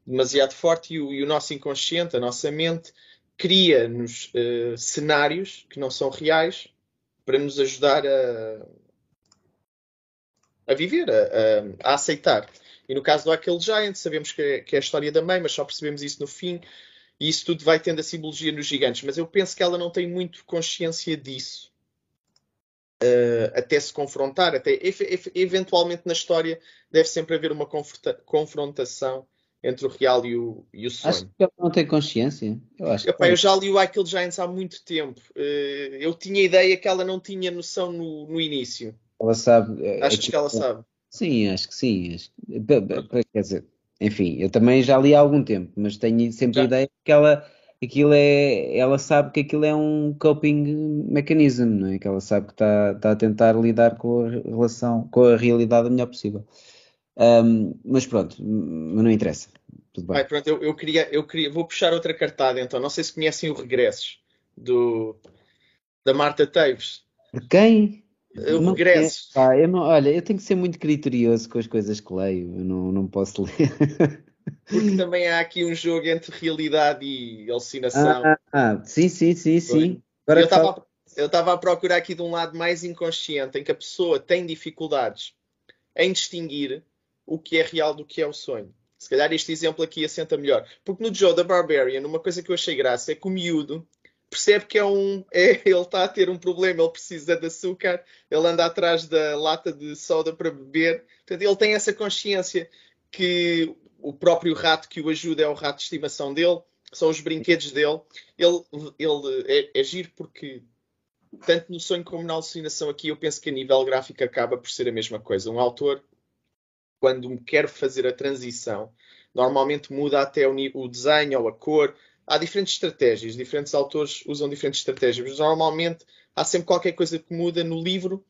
Demasiado forte e o, e o nosso inconsciente, a nossa mente, cria-nos uh, cenários que não são reais para nos ajudar a, a viver, a, a, a aceitar. E no caso do Aquele Giant, sabemos que é, que é, a história da mãe, mas só percebemos isso no fim. E isso tudo vai tendo a simbologia nos gigantes. Mas eu penso que ela não tem muito consciência disso. Uh, até se confrontar, até eventualmente na história deve sempre haver uma confrontação entre o real e o, e o sonho. Acho que ela não tem consciência. Eu, acho Epá, eu já li o Aquele Giants há muito tempo. Uh, eu tinha ideia que ela não tinha noção no, no início. Ela sabe. É, acho que ela sabe. Sim, acho que sim. Acho... Quer dizer, enfim, eu também já li há algum tempo, mas tenho sempre já. a ideia que ela, aquilo é, ela sabe que aquilo é um coping mechanism, não é? Que ela sabe que está, está a tentar lidar com a relação, com a realidade o melhor possível. Um, mas pronto, mas não interessa. Tudo bem. Vai, pronto, eu, eu, queria, eu queria, vou puxar outra cartada então. Não sei se conhecem o Regressos do, da Marta Teves. De quem? Eu não regresso. Pá, eu não, olha, eu tenho que ser muito criterioso com as coisas que leio, eu não, não posso ler. Porque também há aqui um jogo entre realidade e alucinação. Ah, ah sim, sim, sim, sim. Agora eu estava eu estava a procurar aqui de um lado mais inconsciente, em que a pessoa tem dificuldades em distinguir o que é real do que é o sonho. Se calhar este exemplo aqui assenta melhor. Porque no Joe da Barbarian, uma coisa que eu achei graça é que o miúdo percebe que é um, é, ele está a ter um problema, ele precisa de açúcar, ele anda atrás da lata de soda para beber. Portanto, ele tem essa consciência que o próprio rato que o ajuda é o rato de estimação dele, são os brinquedos dele. Ele, ele é, é giro porque, tanto no sonho como na alucinação aqui, eu penso que a nível gráfico acaba por ser a mesma coisa. Um autor, quando quer fazer a transição, normalmente muda até o, o desenho ou a cor, há diferentes estratégias, diferentes autores usam diferentes estratégias, mas normalmente há sempre qualquer coisa que muda no livro,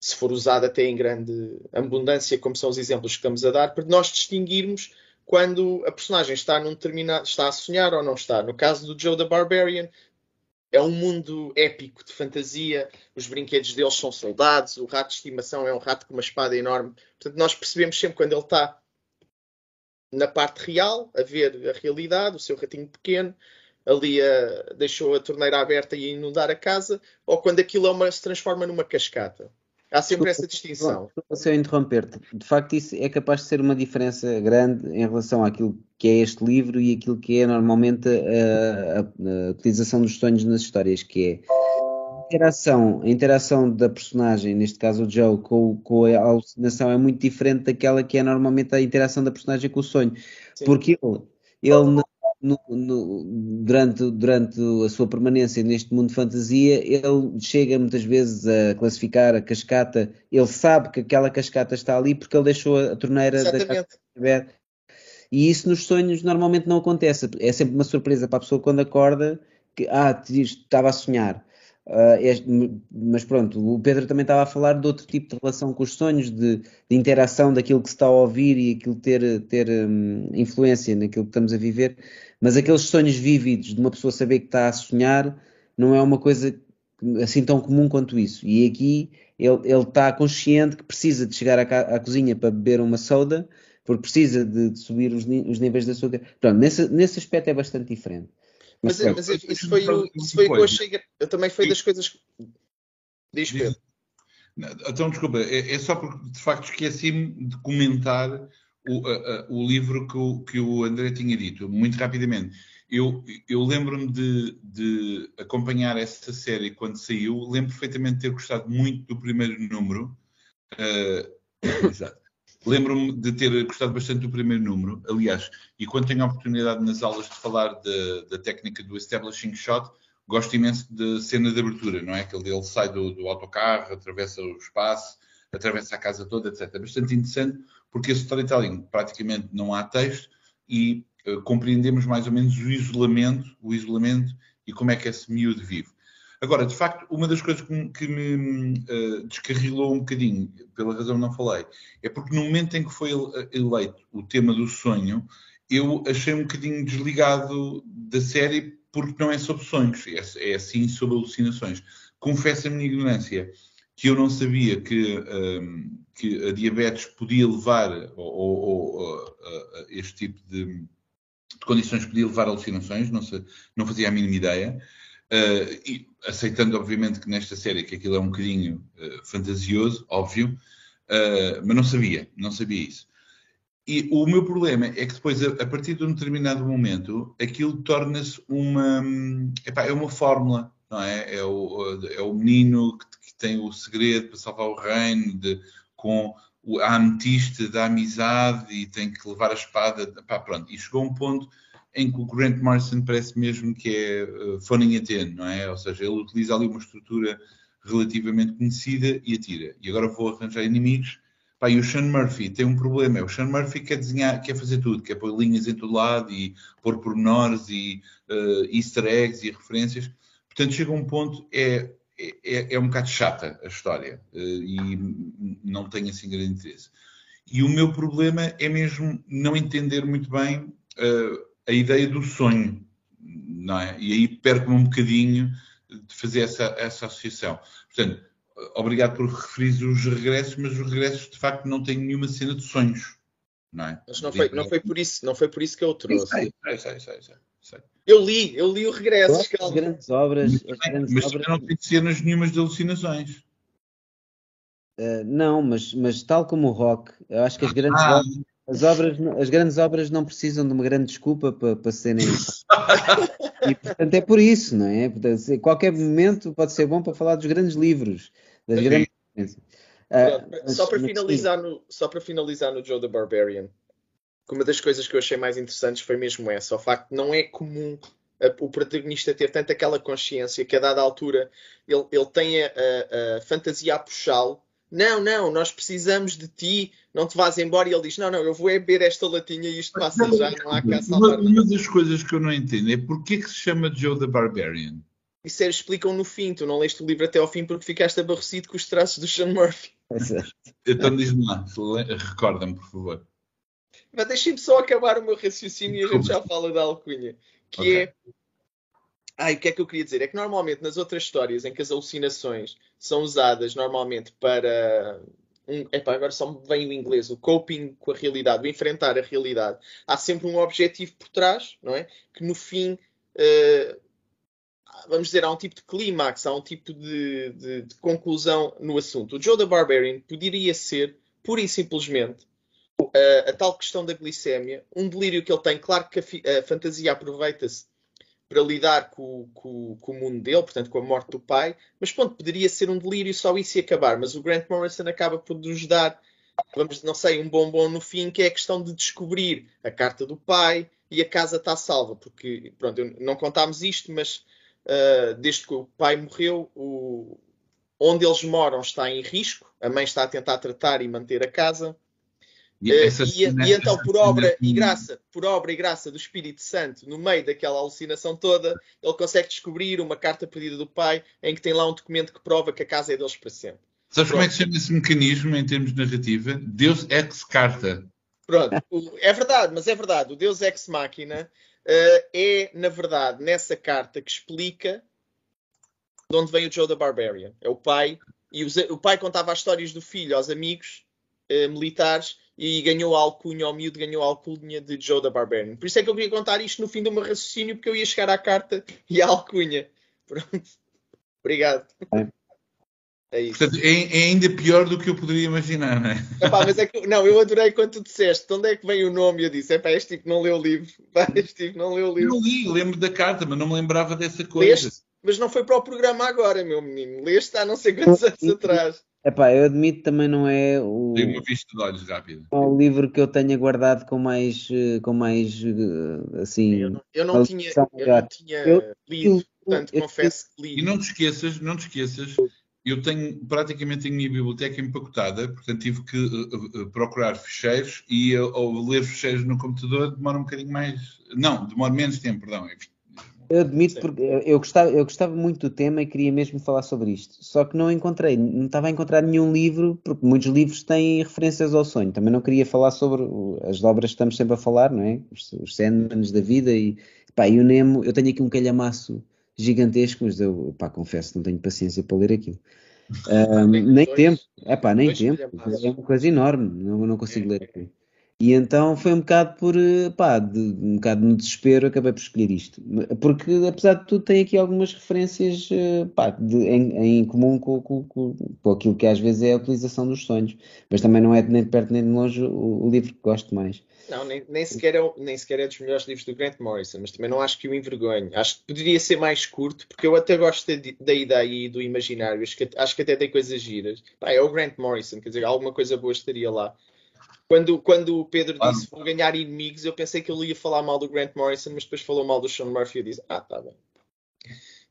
se for usado até em grande abundância, como são os exemplos que estamos a dar, para nós distinguirmos quando a personagem está num determinado está a sonhar ou não está. No caso do Joe the Barbarian, é um mundo épico de fantasia, os brinquedos deles são soldados, o rato de estimação é um rato com uma espada enorme. Portanto, nós percebemos sempre quando ele está na parte real, a ver a realidade, o seu ratinho pequeno, ali a, deixou a torneira aberta e inundar a casa, ou quando aquilo é uma, se transforma numa cascata. Há sempre essa distinção. Se eu interromper-te, de facto isso é capaz de ser uma diferença grande em relação àquilo que é este livro e aquilo que é normalmente a, a, a utilização dos sonhos nas histórias, que é interação, a interação da personagem, neste caso o Joe, com, com a alucinação é muito diferente daquela que é normalmente a interação da personagem com o sonho. Sim. Porque ele, ele no, no, durante, durante a sua permanência neste mundo de fantasia, ele chega muitas vezes a classificar a cascata, ele sabe que aquela cascata está ali porque ele deixou a torneira Exatamente. da cascata aberta. E isso nos sonhos normalmente não acontece. É sempre uma surpresa para a pessoa quando acorda que, ah, estava a sonhar. Uh, este, mas pronto, o Pedro também estava a falar de outro tipo de relação com os sonhos, de, de interação daquilo que se está a ouvir e aquilo ter, ter um, influência naquilo que estamos a viver. Mas aqueles sonhos vívidos de uma pessoa saber que está a sonhar não é uma coisa assim tão comum quanto isso. E aqui ele, ele está consciente que precisa de chegar à, à, cozinha para beber uma soda, porque precisa de, de subir os, os, níveis de açúcar. Pronto, nesse, nesse aspecto é bastante diferente. Mas, mas, mas isso foi, o, isso foi o que eu achei. Eu também foi das coisas. Diz Pedro. Então, desculpa, é, é, só porque de facto esqueci-me de comentar o, a, o livro que o, que o André tinha dito, muito rapidamente. Eu, eu lembro-me de, de, acompanhar essa série quando saiu, lembro perfeitamente de ter gostado muito do primeiro número. Uh, exato. Lembro-me de ter gostado bastante do primeiro número, aliás, e quando tenho a oportunidade nas aulas de falar da técnica do establishing shot, gosto imenso da cena de abertura, não é? Que ele, ele sai do, do, autocarro, atravessa o espaço, atravessa a casa toda, etc. Bastante interessante, porque esse storytelling praticamente não há texto e uh, compreendemos mais ou menos o isolamento, o isolamento e como é que esse miúdo vive. Agora, de facto, uma das coisas que, me uh, descarrilou um bocadinho, pela razão que não falei, é porque no momento em que foi eleito o tema do sonho, eu achei um bocadinho desligado da série porque não é sobre sonhos, é, é assim sobre alucinações. Confesso a minha ignorância que eu não sabia que, ehm, que a diabetes podia levar, ou, ou, ou este tipo de, de, condições podia levar a alucinações, não, se, não fazia a mínima ideia. Uh, e aceitando, obviamente, que nesta série que aquilo é um bocadinho uh, fantasioso, óbvio, uh, mas não sabia, não sabia isso. E o meu problema é que depois, a, a partir de um determinado momento, aquilo torna-se uma, epá, é uma fórmula, não é? É o, é o menino que, que tem o segredo para salvar o reino, de, com a ametista da amizade e tem que levar a espada, pá, pronto. E chegou um ponto em que o Grant Morrison parece mesmo que é uh, phoning it in, não é? Ou seja, ele utiliza ali uma estrutura relativamente conhecida e atira. E agora vou arranjar inimigos. Pá, e o Sean Murphy tem um problema. O Sean Murphy quer desenhar, quer fazer tudo, quer pôr linhas em todo lado e pôr pormenores e uh, easter eggs e referências. Portanto, chega um ponto, é, é, é um bocado chata a história uh, e não tem assim grande interesse. E o meu problema é mesmo não entender muito bem uh, a ideia do sonho, não é? E aí perco-me um bocadinho de fazer essa, essa associação. Portanto, obrigado por referir os regressos, mas os regressos de facto não têm nenhuma cena de sonhos, não é? Mas não foi, não foi, por, isso, não foi por isso que eu trouxe. Sei, sei, sei, sei, sei. Eu li, eu li o regresso. As grandes obras. Mas, as grandes mas obras... não tem cenas nenhumas de alucinações. Uh, não, mas, mas tal como o rock, eu acho que as grandes Ah. obras, as, obras, as grandes obras não precisam de uma grande desculpa para, para serem. e portanto é por isso, não é? Portanto, qualquer momento pode ser bom para falar dos grandes livros, das Sim. grandes. mas- só, para mas sim. finalizar no, só para finalizar no Joe the Barbarian, que uma das coisas que eu achei mais interessantes foi mesmo essa: o facto de não é comum a- o protagonista ter tanto aquela consciência que a dada altura ele, ele tem a, a- a fantasia a puxá-lo. Não, não, nós precisamos de ti, não te vás embora. E ele diz: Não, não, eu vou é beber esta latinha e isto passa já, não há cá Uma, salvar uma das coisas que eu não entendo é porque que se chama Joe the Barbarian. Isso eles explicam no fim, tu não leste o livro até ao fim porque ficaste aborrecido com os traços do Sean Murphy. Então diz-me lá, recorda-me, por favor. Mas deixem-me só acabar o meu raciocínio e a gente já fala da alcunha. Que Ok. é. Ai, o que é que eu queria dizer? É que normalmente nas outras histórias em que as alucinações são usadas normalmente para. Um, epá, agora só me vem o inglês, o coping com a realidade, o enfrentar a realidade. Há sempre um objetivo por trás, não é? Que no fim, eh, vamos dizer, há um tipo de clímax, há um tipo de, de- de conclusão no assunto. O Joe the Barbarian poderia ser, pura e simplesmente, a, a tal questão da glicémia, um delírio que ele tem. Claro que a, a fantasia aproveita-se para lidar com, com- com o mundo dele, portanto, com a morte do pai, mas pronto, poderia ser um delírio só isso e acabar. Mas o Grant Morrison acaba por nos dar, vamos, não sei, um bombom no fim, que é a questão de descobrir a carta do pai e a casa está salva, porque, pronto, não contámos isto, mas ah, desde que o pai morreu, o- onde eles moram está em risco, a mãe está a tentar tratar e manter a casa. E, Eh, e, e então, por cena obra e graça, por obra e graça do Espírito Santo, no meio daquela alucinação toda, ele consegue descobrir uma carta perdida do pai em que tem lá um documento que prova que a casa é deles para sempre. Sabes como é que chama esse mecanismo em termos de narrativa? Deus ex carta. Pronto, é verdade, mas é verdade. O Deus Ex Machina eh, é, na verdade, nessa carta que explica de onde vem o Joe the Barbarian. É o pai, e os- o pai contava as histórias do filho aos amigos eh, militares e ganhou a alcunha, ao miúdo ganhou a alcunha de Joe the Barbarian. Por isso é que eu queria contar isto no fim do meu raciocínio, porque eu ia chegar à carta e à alcunha. Pronto. Obrigado. É. É isso. Portanto, é, é ainda pior do que eu poderia imaginar, não é? Epá, mas é que, não, eu adorei quando tu disseste de onde é que vem o nome. Eu disse: epá, este tipo não leu o livro. Pá, este tipo não leu o livro. Eu li, lembro da carta, mas não me lembrava dessa coisa. Leste, mas não foi para o programa agora, meu menino. Leste há não sei quantos anos atrás. Epá, eu admito também não é o, vista de olhos é o livro que eu tenha guardado com mais, eh, com mais eh, assim. Eu não, eu não tinha, eu não tinha Eu- lido, portanto, eu- confesso que E li. não te esqueças, não te esqueças, eu tenho praticamente a minha biblioteca empacotada, portanto tive que uh, uh, procurar ficheiros e uh, ao ler ficheiros no computador demora um bocadinho mais. Não, demora menos tempo, perdão. Enfim. Eu admito Sim. porque eu gostava, eu gostava muito do tema e queria mesmo falar sobre isto. Só que não encontrei, não estava a encontrar nenhum livro, porque muitos livros têm referências ao sonho. Também não queria falar sobre as obras que estamos sempre a falar, não é? Os, os Sandmans da vida e, pá, e o Nemo. Eu tenho aqui um calhamaço gigantesco, mas eu, pá, confesso, não tenho paciência para ler aquilo. Tem nem dois- tempo, é pá, nem tempo. calhamaços. É uma coisa enorme, não, não consigo É. ler aquilo. E então foi um bocado por, eh, pá, de, um bocado no desespero, acabei por escolher isto. Porque, apesar de tudo, tem aqui algumas referências eh, pá, de, em, em, comum com, com, com, aquilo que às vezes é a utilização dos sonhos. Mas também não é nem de perto nem de longe o, o livro que gosto mais. Não, nem, nem, sequer é, nem sequer é dos melhores livros do Grant Morrison, mas também não acho que o envergonhe. Acho que poderia ser mais curto, porque eu até gosto da, da ideia e do imaginário. Acho que, acho que até tem coisas giras. Pá, é o Grant Morrison, quer dizer, alguma coisa boa estaria lá. Quando, quando o Pedro disse vou ganhar inimigos, eu pensei que ele ia falar mal do Grant Morrison, mas depois falou mal do Sean Murphy e eu disse, ah, tá bem.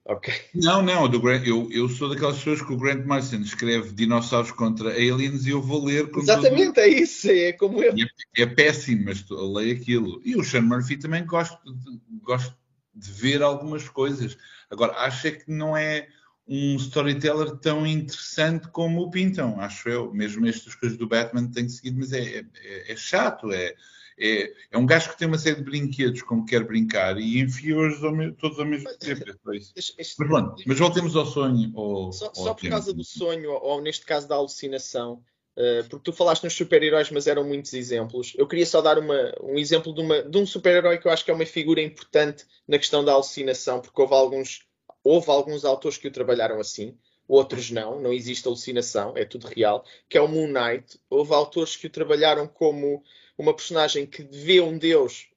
Ok. Não, não, do Grant, eu, eu sou daquelas pessoas que o Grant Morrison escreve dinossauros contra aliens e eu vou ler. Exatamente, é isso, é como eu. É, é, péssimo, mas eu leio aquilo. E o Sean Murphy também gosto, de, gosto de ver algumas coisas. Agora, acho é que não é um storyteller tão interessante como o pintam, acho eu. Mesmo estas coisas do Batman tem seguido, mas é, é, é chato, é, é, é, um gajo que tem uma série de brinquedos como quer brincar e enfia-os todos ao mesmo tempo. É este, este, mas pronto, mas voltemos ao sonho. Ao, só, ao só por causa do sonho, ou neste caso da alucinação, uh, porque tu falaste nos super-heróis, mas eram muitos exemplos. Eu queria só dar uma, um exemplo de, uma, de um super-herói que eu acho que é uma figura importante na questão da alucinação, porque houve alguns Houve alguns autores que o trabalharam assim, outros não, não existe alucinação, é tudo real, que é o Moon Knight. Houve autores que o trabalharam como uma personagem que vê um deus,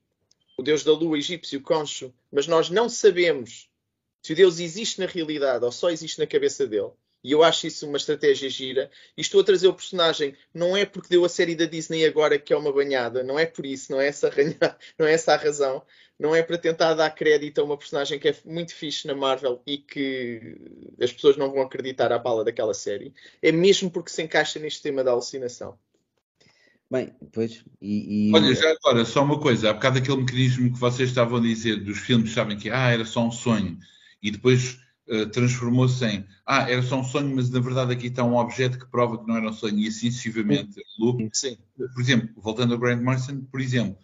o deus da lua egípcio, Khonshu, mas nós não sabemos se o deus existe na realidade ou só existe na cabeça dele. E eu acho isso uma estratégia gira. E estou a trazer o personagem, não é porque deu a série da Disney agora que é uma banhada, não é por isso, não é essa, não é essa a razão não é para tentar dar crédito a uma personagem que é muito fixe na Marvel e que as pessoas não vão acreditar à bala daquela série. É mesmo porque se encaixa neste tema da alucinação. Bem, pois. E, e... Olha, já agora, só uma coisa. Há bocado aquele mecanismo que vocês estavam a dizer dos filmes, sabem que ah, era só um sonho e depois uh, transformou-se em ah, era só um sonho, mas na verdade aqui está um objeto que prova que não era um sonho e assim sucessivamente. Sim. Por exemplo, voltando ao Grant Morrison, por exemplo,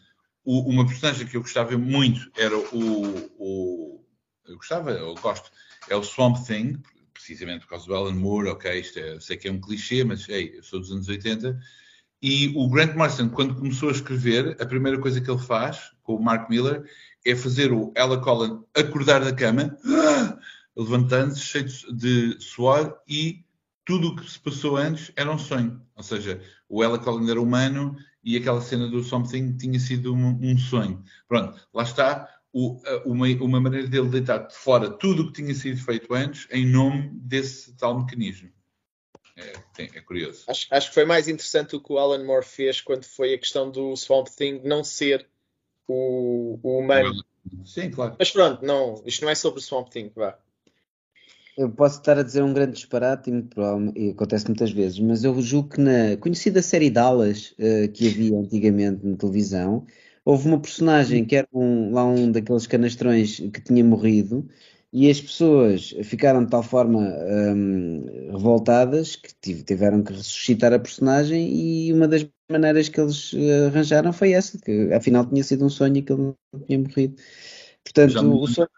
o, uma personagem que eu gostava muito era o, o, Eu gostava, eu gosto. É o Swamp Thing, precisamente por causa do Alan Moore. Ok, isto é, sei que é um clichê, mas ei, eu sou dos anos 80. E o Grant Morrison, quando começou a escrever, a primeira coisa que ele faz com o Mark Miller é fazer o Ella Collin acordar da cama, levantando-se, cheio de suor, e tudo o que se passou antes era um sonho. Ou seja, o Ella Collin era humano e aquela cena do Something tinha sido um, um sonho. Pronto, lá está o, uma, uma, maneira dele deitar de fora tudo o que tinha sido feito antes em nome desse tal mecanismo. É, é curioso. Acho, acho, que foi mais interessante o que o Alan Moore fez quando foi a questão do Swamp Thing não ser o, o humano. Sim, claro. Mas pronto, não, isto não é sobre o Swamp Thing, vá. Eu posso estar a dizer um grande disparate e, acontece muitas vezes, mas eu julgo que na conhecida série Dallas uh, que havia antigamente na televisão, houve uma personagem que era um, lá um daqueles canastrões que tinha morrido e as pessoas ficaram de tal forma um, revoltadas que tiveram que ressuscitar a personagem e uma das maneiras que eles eh, arranjaram foi essa, que afinal tinha sido um sonho e que ele não tinha morrido. Portanto, o sonho,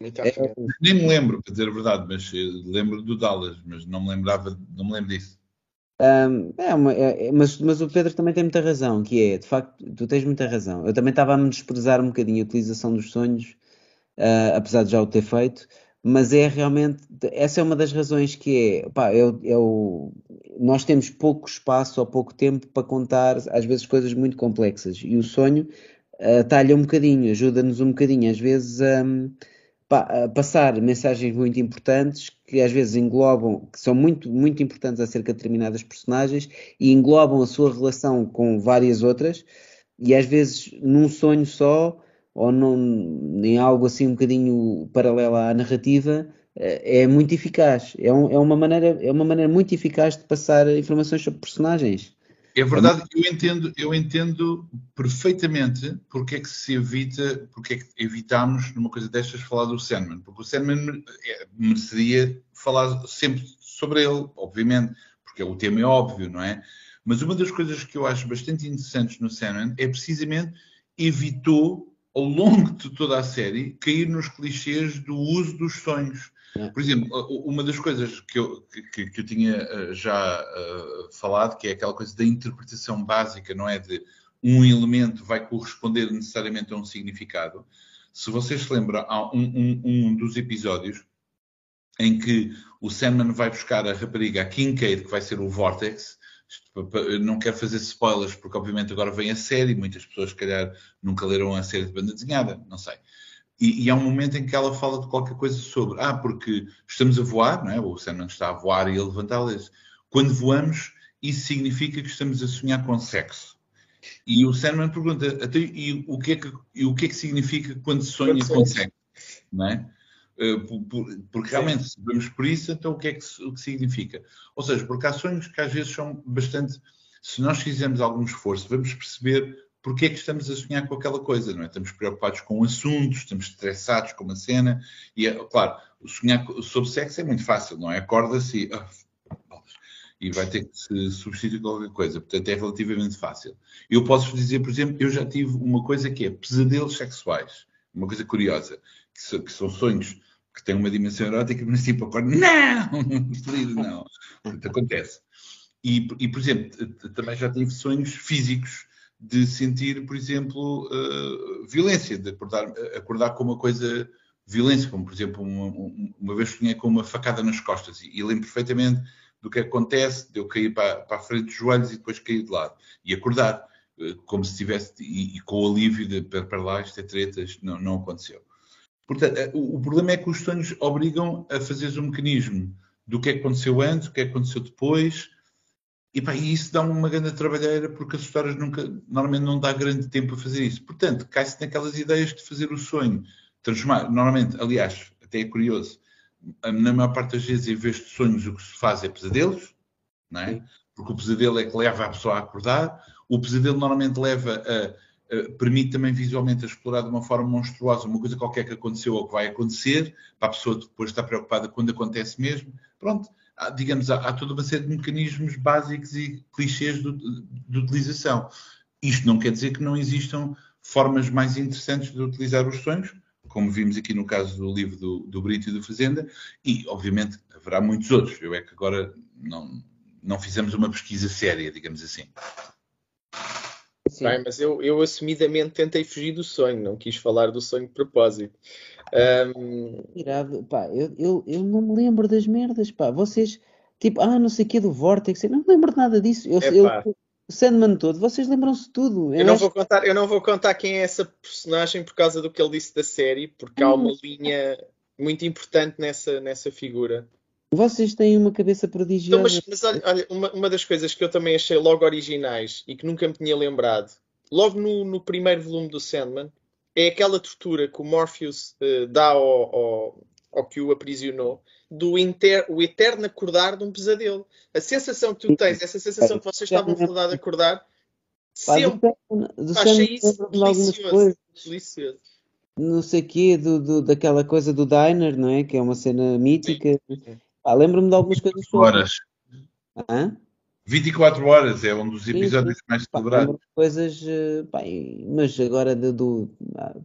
é, nem me lembro, para dizer a verdade, mas eh, lembro do Dallas, mas não me lembrava, não me lembro disso. Um, é uma, é, é, mas, mas o Pedro também tem muita razão, que é, de facto, tu tens muita razão. Eu também estava a me desprezar um bocadinho a utilização dos sonhos, uh, apesar de já o ter feito, mas é realmente, essa é uma das razões que é, pá, eu, eu, nós temos pouco espaço ou pouco tempo para contar, às vezes, coisas muito complexas, e o sonho uh, talha um bocadinho, ajuda-nos um bocadinho, às vezes... Um, passar mensagens muito importantes que às vezes englobam, que são muito, muito importantes acerca de determinadas personagens e englobam a sua relação com várias outras e às vezes num sonho só ou num, em algo assim um bocadinho paralelo à narrativa eh, é muito eficaz. É, um, é, uma maneira, é uma maneira muito eficaz de passar informações sobre personagens. É verdade, eu entendo, eu entendo perfeitamente porque é que se evita, porque é que evitamos numa coisa destas falar do Sandman, porque o Sandman é, mereceria falar sempre sobre ele, obviamente, porque o tema é óbvio, não é? Mas uma das coisas que eu acho bastante interessantes no Sandman é precisamente evitou ao longo de toda a série cair nos clichês do uso dos sonhos. É. Por exemplo, uma das coisas que eu, que, que eu tinha eh, já uh, falado, que é aquela coisa da interpretação básica, não é? De um elemento vai corresponder necessariamente a um significado. Se vocês se lembram, há um, um, um dos episódios em que o Sandman vai buscar a rapariga, a Kincaid, que vai ser o Vortex. Não quero fazer spoilers, porque obviamente agora vem a série, muitas pessoas, se calhar, nunca leram a série de banda desenhada, não sei. E, e, há um momento em que ela fala de qualquer coisa sobre, ah, porque estamos a voar, não é? o Sandman está a voar e a levantá-las. Quando voamos, isso significa que estamos a sonhar com sexo. E o Sandman pergunta, e o que é que, e o que, é que significa quando sonha com sexo? Não é? Eh, porque realmente, se vamos por isso, então o que é que, o que significa? Ou seja, porque há sonhos que às vezes são bastante. Se nós fizermos algum esforço, vamos perceber porque é que estamos a sonhar com aquela coisa, não é? Estamos preocupados com assuntos, estamos estressados com uma cena, e, é, claro, o sonhar sobre sexo é muito fácil, não é? Acorda-se e. Oh, e vai ter que se substituir qualquer coisa. Portanto, é relativamente fácil. Eu posso dizer, por exemplo, eu já tive uma coisa que é pesadelos sexuais. Uma coisa curiosa, que, são sonhos que tem uma dimensão erótica, mas tipo acorda, não, não. Portanto, acontece. E, e, por exemplo, também já tive sonhos físicos de sentir, por exemplo, uh, violência, de acordar, acordar com uma coisa violência, como por exemplo, uma, uma vez sonhei com uma facada nas costas e, e lembro perfeitamente do que acontece, de eu cair para, para a frente dos joelhos e depois cair de lado e acordar, uh, como se tivesse, e, e, com o alívio de para, para lá, isto é tretas, não, não aconteceu. Portanto, eh, o problema é que os sonhos obrigam a fazeres um mecanismo do que é que aconteceu antes, o que é que aconteceu depois, e, pá, isso dá uma grande trabalheira, porque as histórias nunca, normalmente não dá grande tempo a fazer isso. Portanto, cai-se naquelas ideias de fazer o sonho, transformar, normalmente, aliás, até é curioso, na maior parte das vezes, em vez de sonhos, o que se faz é pesadelos, não é? Porque o pesadelo é que leva a pessoa a acordar, o pesadelo normalmente leva a eh, permite também visualmente explorar de uma forma monstruosa uma coisa qualquer que aconteceu ou que vai acontecer, para a pessoa depois estar preocupada quando acontece mesmo. Pronto, há, digamos, há, há, toda uma série de mecanismos básicos e clichês de, de, utilização. Isto não quer dizer que não existam formas mais interessantes de utilizar os sonhos, como vimos aqui no caso do livro do, do Brito e do Fazenda, e obviamente haverá muitos outros. Eu é que agora não, não fizemos uma pesquisa séria, digamos assim. Bem, mas eu, eu assumidamente tentei fugir do sonho, não quis falar do sonho de propósito. Um... Irado, pá, eu, eu, eu não me lembro das merdas, pá. Vocês, tipo, ah, não sei o que do Vortex, eu não me lembro de nada disso. Eu, eu, o Sandman todo, vocês lembram-se tudo. Eu, eu não acho... vou contar, eu não vou contar quem é essa personagem por causa do que ele disse da série, porque hum. há uma linha muito importante nessa, nessa figura. Vocês têm uma cabeça prodigiosa. Então, mas, mas olha, olha uma, uma, das coisas que eu também achei logo originais e que nunca me tinha lembrado, logo no, no primeiro volume do Sandman, é aquela tortura que o Morpheus uh, dá ao, ao, ao, que o aprisionou, do inter, o eterno acordar de um pesadelo. A sensação que tu tens, essa sensação que vocês estavam a de acordar, sempre achei isso delicioso, delicioso. Não sei o quê, do, do, daquela coisa do Diner, não é? Que é uma cena mítica. Ah, Lembro-me de algumas coisas. Horas. Hã? 24 horas é um dos episódios sim, sim. mais celebrados. Coisas, eh, pá, mas agora do, do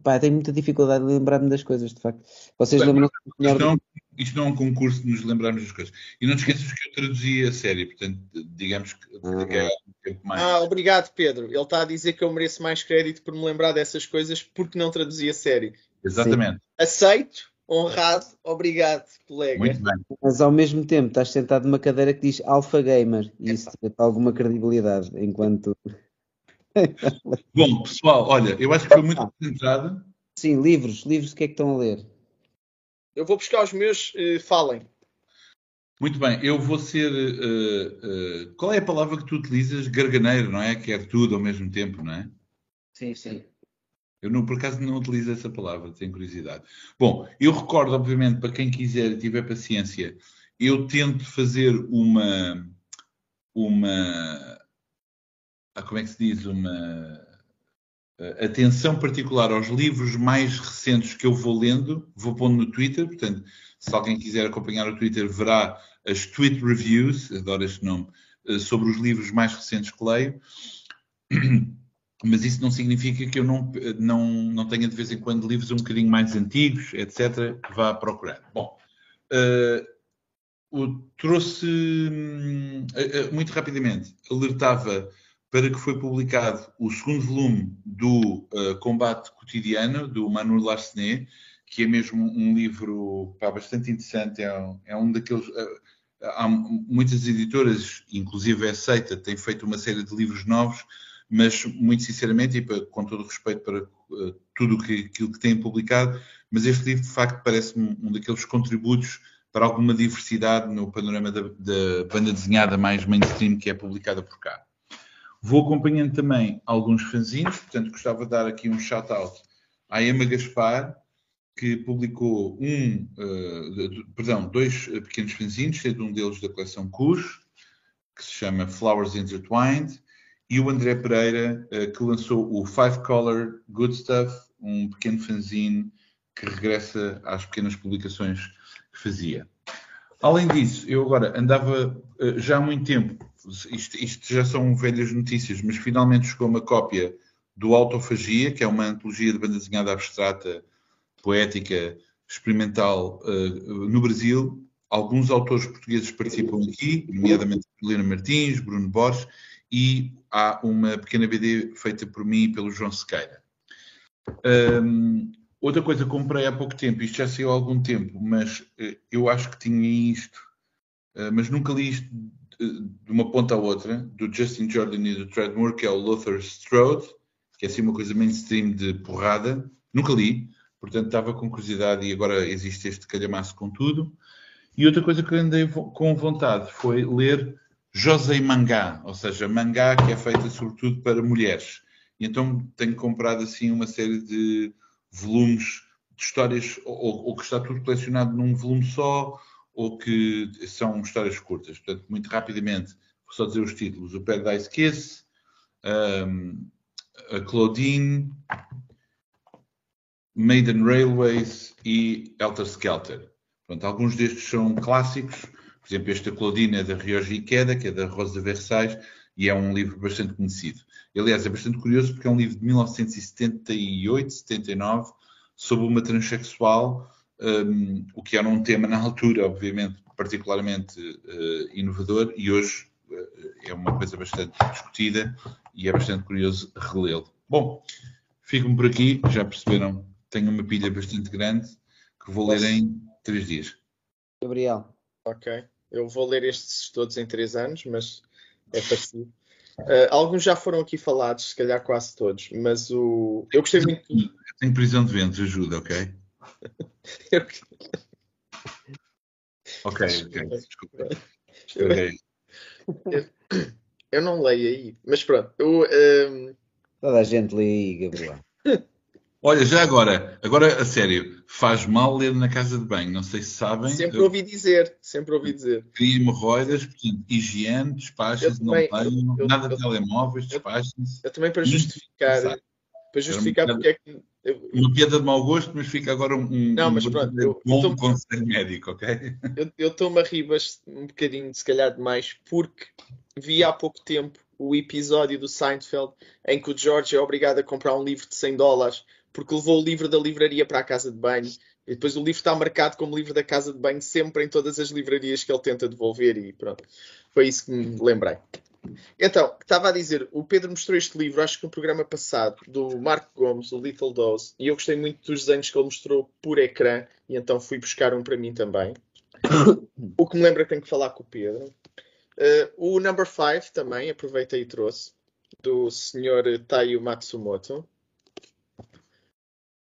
pá, tenho muita dificuldade de lembrar-me das coisas, de facto. Vocês lembram isto, não, isto não é um concurso de nos lembrarmos das coisas. E não te esqueças que eu traduzi a série, portanto, digamos que, ah. que é um tempo mais. Ah, obrigado, Pedro. Ele está a dizer que eu mereço mais crédito por me lembrar dessas coisas porque não traduzi a série. Exatamente. Sim. Aceito, honrado, obrigado, colega. Muito bem. Mas ao mesmo tempo estás sentado numa cadeira que diz Alpha Gamer e isso tem alguma credibilidade enquanto. Bom, pessoal, olha, eu acho que foi muito concentrado. Sim, livros, livros, o que é que estão a ler? Eu vou buscar os meus, uh, falem. Muito bem, eu vou ser. Uh, uh, qual é a palavra que tu utilizas? Garganeiro, não é? Que é tudo ao mesmo tempo, não é? Sim, sim. Eu, não, por acaso, não utilizo essa palavra, tenho curiosidade. Bom, eu recordo, obviamente, para quem quiser e tiver paciência, eu tento fazer uma. uma ah, como é que se diz? Uma atenção particular aos livros mais recentes que eu vou lendo, vou pondo no Twitter, portanto, se alguém quiser acompanhar o Twitter, verá as Tweet Reviews, adoro este nome, eh, sobre os livros mais recentes que leio. Mas isso não significa que eu não, não, não tenha de vez em quando livros um bocadinho mais antigos, etc., que vá procurar. Bom, uh, trouxe, uh, muito rapidamente, alertava para que foi publicado o segundo volume do uh, Combate Cotidiano, do Manu Larsenet, que é mesmo um livro pá, bastante interessante. É um, é um daqueles. Uh, há muitas editoras, inclusive a Aceita, têm feito uma série de livros novos, mas muito sinceramente, e com todo o respeito para uh, tudo que, aquilo que têm publicado, mas este livro de facto parece-me um daqueles contributos para alguma diversidade no panorama da, da banda desenhada mais mainstream que é publicada por cá. Vou acompanhando também alguns fanzines, portanto gostava de dar aqui um shout-out à Emma Gaspar, que publicou um, uh, perdão, dois pequenos fanzines, sendo um deles da coleção Cus, que se chama Flowers Intertwined, e o André Pereira, uh, que lançou o Five Color Good Stuff, um pequeno fanzine que regressa às pequenas publicações que fazia. Além disso, eu agora andava uh, já há muito tempo isto, isto, já são velhas notícias, mas finalmente chegou uma cópia do Autofagia, que é uma antologia de banda desenhada abstrata, poética, experimental uh, no Brasil. Alguns autores portugueses participam aqui, nomeadamente Helena Martins, Bruno Borges, e há uma pequena BD feita por mim e pelo João Sequeira. Um, outra coisa que comprei há pouco tempo, isto já saiu há algum tempo, mas uh, eu acho que tinha isto, uh, mas nunca li isto de uma ponta à outra, do Justin Jordan e do Treadmore, que é o Lothar Strode, que é assim uma coisa mainstream de porrada. Nunca li, portanto estava com curiosidade e agora existe este calhamaço com tudo. E outra coisa que andei com vontade foi ler Josei Mangá, ou seja, mangá que é feita sobretudo para mulheres. E então tenho comprado assim uma série de volumes de histórias, ou, ou que está tudo colecionado num volume só, ou que são histórias curtas. Portanto, muito rapidamente, vou só dizer os títulos: O Paradise Kiss, um, a Claudine, Maiden Railways e Elter Skelter. Pronto, alguns destes são clássicos. Por exemplo, este a Claudine é da Rioja Ikeda, que é da Rosa de Versailles, e é um livro bastante conhecido. Aliás, é bastante curioso porque é um livro de 1978, 79, sobre uma transexual um, o que era um tema na altura, obviamente, particularmente uh, inovador, e hoje uh, é uma coisa bastante discutida e é bastante curioso relê-lo. Bom, fico-me por aqui, já perceberam, tenho uma pilha bastante grande que vou ler em três dias. Gabriel. Ok, eu vou ler estes todos em três anos, mas é parecido. Uh, alguns já foram aqui falados, se calhar quase todos, mas o... eu gostei muito. Eu tenho prisão de ventos, ajuda, ok? ok, ok, desculpa. Eu, eu, não leio aí, mas pronto. Eu, um... Ehm, Toda a gente lê aí, Gabriel. Olha, já agora, agora a sério, faz mal ler na casa de banho, não sei se sabem. Sempre eu... ouvi dizer, sempre ouvi dizer. Cria hemorroidas, portanto, higiene, despachem-se, não tenho, nada de telemóveis, despachem-se. Eu também para justificar, para justificar porque é que uma piada de mau gosto, mas fica agora um, não, mas pronto, eu, bom eu conselho médico, ok? Eu estou-me a rir um bocadinho, se calhar demais, porque vi há pouco tempo o episódio do Seinfeld em que o George é obrigado a comprar um livro de 100 dólares porque levou o livro da livraria para a casa de banho e depois o livro está marcado como livro da casa de banho sempre em todas as livrarias que ele tenta devolver e pronto. Foi isso que me lembrei. Então, estava a dizer, o Pedro mostrou este livro, acho que no programa passado, do Marco Gomes, o Little Dose, e eu gostei muito dos desenhos que ele mostrou por ecrã, e então fui buscar um para mim também. o que me lembra que tenho que falar com o Pedro. Uh, o Number 5 também, aproveitei e trouxe, do Sr. Taiyo Matsumoto.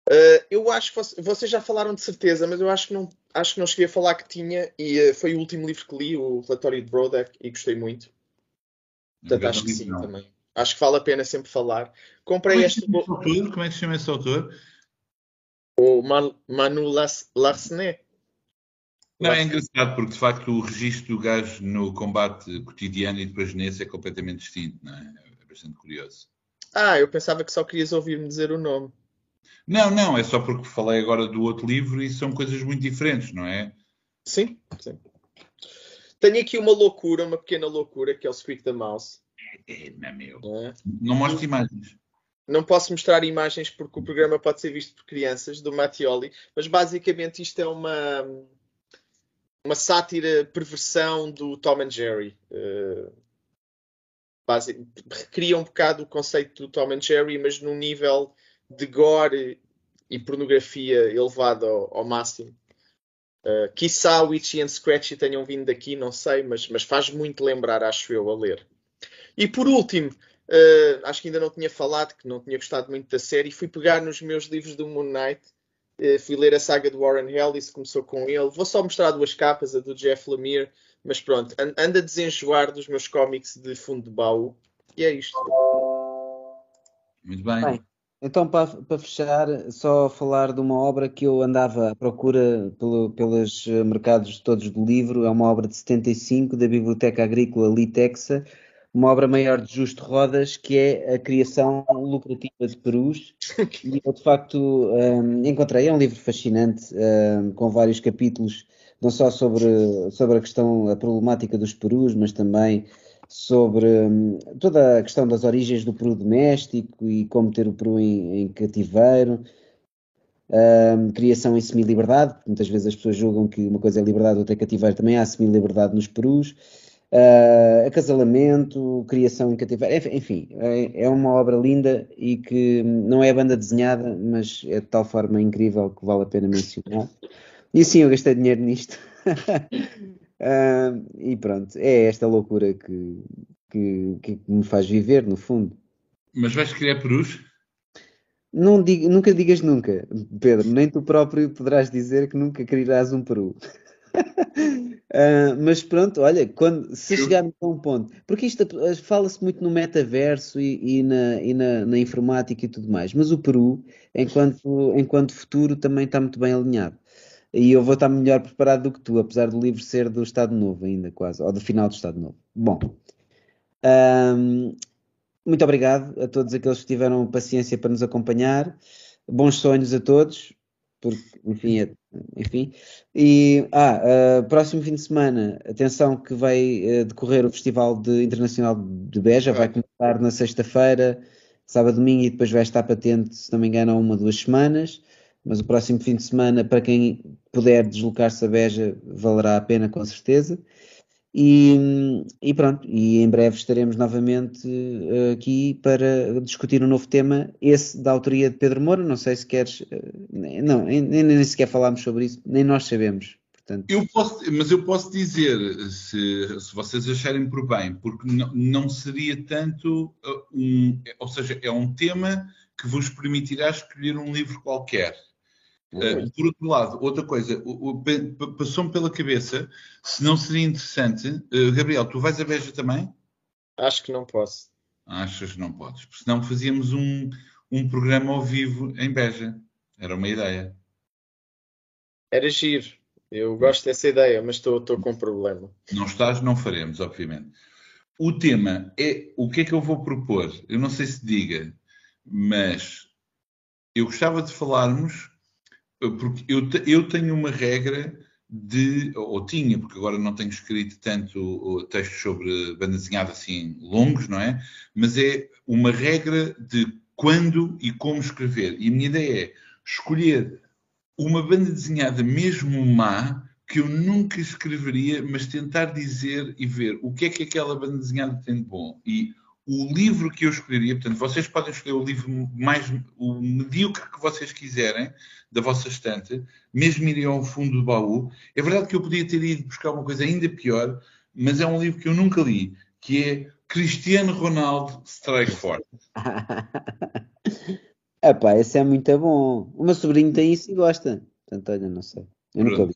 Uh, eu acho que vocês já falaram de certeza, mas eu acho que não, acho que não cheguei a falar que tinha, e uh, foi o último livro que li, o relatório de Brodeck, e gostei muito. Portanto, acho que sim não. também. Acho que vale a pena sempre falar. Comprei Como é este. Autor? Como é que se chama esse autor? O Manu Larsenet. Não, é engraçado porque de facto o registro do gajo no combate cotidiano e depois nesse é completamente distinto, não é? É bastante curioso. Ah, eu pensava que só querias ouvir-me dizer o nome. Não, não, é só porque falei agora do outro livro e são coisas muito diferentes, não é? Sim, sim. Tenho aqui uma loucura, uma pequena loucura, que é o Squeak the Mouse. É, não, é meu. É? Não mostro imagens. Não posso mostrar imagens porque o programa pode ser visto por crianças, do Mattioli, mas basicamente isto é uma, uma sátira, perversão do Tom and Jerry. Uh, base, recria um bocado o conceito do Tom and Jerry, mas num nível de gore e pornografia elevado ao, ao máximo. Uh, quiçá o Itchy and Scratchy tenham vindo daqui, não sei, mas, mas faz muito lembrar, acho eu, a ler. E por último, uh, acho que ainda não tinha falado, que não tinha gostado muito da série, fui pegar nos meus livros do Moon Knight, uh, fui ler a saga de Warren Ellis, começou com ele. Vou só mostrar duas capas, a do Jeff Lemire, mas pronto, anda a desenjoar dos meus cómics de fundo de baú. E é isto. Muito bem. Bem, então, para, para fechar, só falar de uma obra que eu andava à procura pelo, pelos eh, mercados todos do livro. É uma obra de 75 da Biblioteca Agrícola Litexa, uma obra maior de Justo Rodas, que é a criação lucrativa de perus. E eu, de facto, um, encontrei. É um livro fascinante, um, com vários capítulos, não só sobre, sobre a questão, a problemática dos perus, mas também sobre hum, toda a questão das origens do peru doméstico e como ter o peru em, em cativeiro, hum, criação em semi-liberdade, muitas vezes as pessoas julgam que uma coisa é liberdade, outra é cativeiro, também há semi-liberdade nos perus, uh, acasalamento, criação em cativeiro, enfim, é, é uma obra linda e que não é banda desenhada, mas é de tal forma incrível que vale a pena mencionar. E sim, eu gastei dinheiro nisto. Uh, e pronto, é esta loucura que, que, que, me faz viver, no fundo. Mas vais criar perus? Não diga, nunca digas nunca, Pedro. Nem tu próprio poderás dizer que nunca criarás um peru. uh, mas pronto, olha, quando, se chegarmos a um ponto, porque isto fala-se muito no metaverso e, e, na, e na, na, informática e tudo mais, mas o Peru, enquanto, enquanto futuro, também está muito bem alinhado e eu vou estar melhor preparado do que tu, apesar do livro ser do Estado Novo ainda quase, ou do final do Estado Novo. Bom, muito obrigado a todos aqueles que tiveram paciência para nos acompanhar. Bons sonhos a todos, porque, enfim, é, enfim. E, ah, uh, próximo fim de semana, atenção que vai uh, decorrer o Festival de, Internacional de Beja, vai começar na sexta-feira, sábado, domingo e depois vai estar patente, se não me engano, há uma, duas semanas mas o próximo fim de semana, para quem puder deslocar-se a Beja, valerá a pena com certeza. E, e, pronto, e em breve estaremos novamente uh, aqui para discutir um novo tema, esse da autoria de Pedro Moura. Não sei se queres, uh, não, nem, nem, sequer falámos sobre isso, nem nós sabemos. Portanto... Eu posso, mas eu posso dizer, se, se vocês acharem por bem, porque não, não seria tanto uh, um, ou seja, é um tema que vos permitirá escolher um livro qualquer. Uh, por outro lado, outra coisa, passou-me pela cabeça se não seria interessante. Uh, Gabriel, tu vais a Beja também? Acho que não posso. Achas que não podes? Porque senão fazíamos um, um programa ao vivo em Beja. Era uma ideia. Era giro. Eu gosto dessa ideia, mas estou com um problema. Não estás, não faremos, obviamente. O tema é o que é que eu vou propor? Eu não sei se diga, mas eu gostava de falarmos porque eu, eu tenho uma regra de, ou tinha, porque agora não tenho escrito tanto textos sobre banda desenhada assim longos, não é? Mas é uma regra de quando e como escrever. E a minha ideia é escolher uma banda desenhada mesmo má que eu nunca escreveria, mas tentar dizer e ver o que é que aquela banda desenhada tem de bom. E o livro que eu escolheria, portanto, vocês podem escolher o livro mais o medíocre que vocês quiserem da vossa estante, mesmo irem ao fundo do baú. É verdade que eu podia ter ido buscar uma coisa ainda pior, mas é um livro que eu nunca li, que é Cristiano Ronaldo Strike Force. Epá, esse é muito bom. O meu sobrinho tem isso e gosta. Portanto, olha, não sei. Eu nunca li.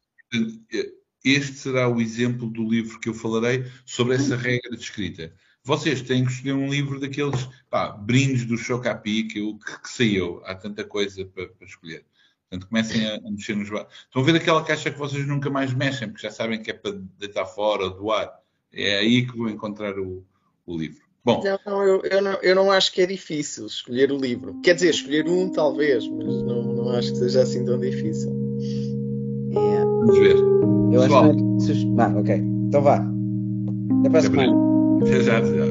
Este será o exemplo do livro que eu falarei sobre essa regra de escrita vocês têm que escolher um livro daqueles pá, brindes do Chocapi que, que, que saiu. Há tanta coisa para, para escolher. Portanto, comecem a, a mexer nos Estão a ver aquela caixa que vocês nunca mais mexem, porque já sabem que é para deitar fora doar. É aí que vão encontrar o, o livro. Bom. Não, eu, eu, não, eu não acho que é difícil escolher o livro. Quer dizer, escolher um talvez, mas não, não acho que seja assim tão difícil. Yeah. Vamos ver. Eu Pessoal. acho que. Ah, ok. Então vá. Até para a semana. Exato, exato.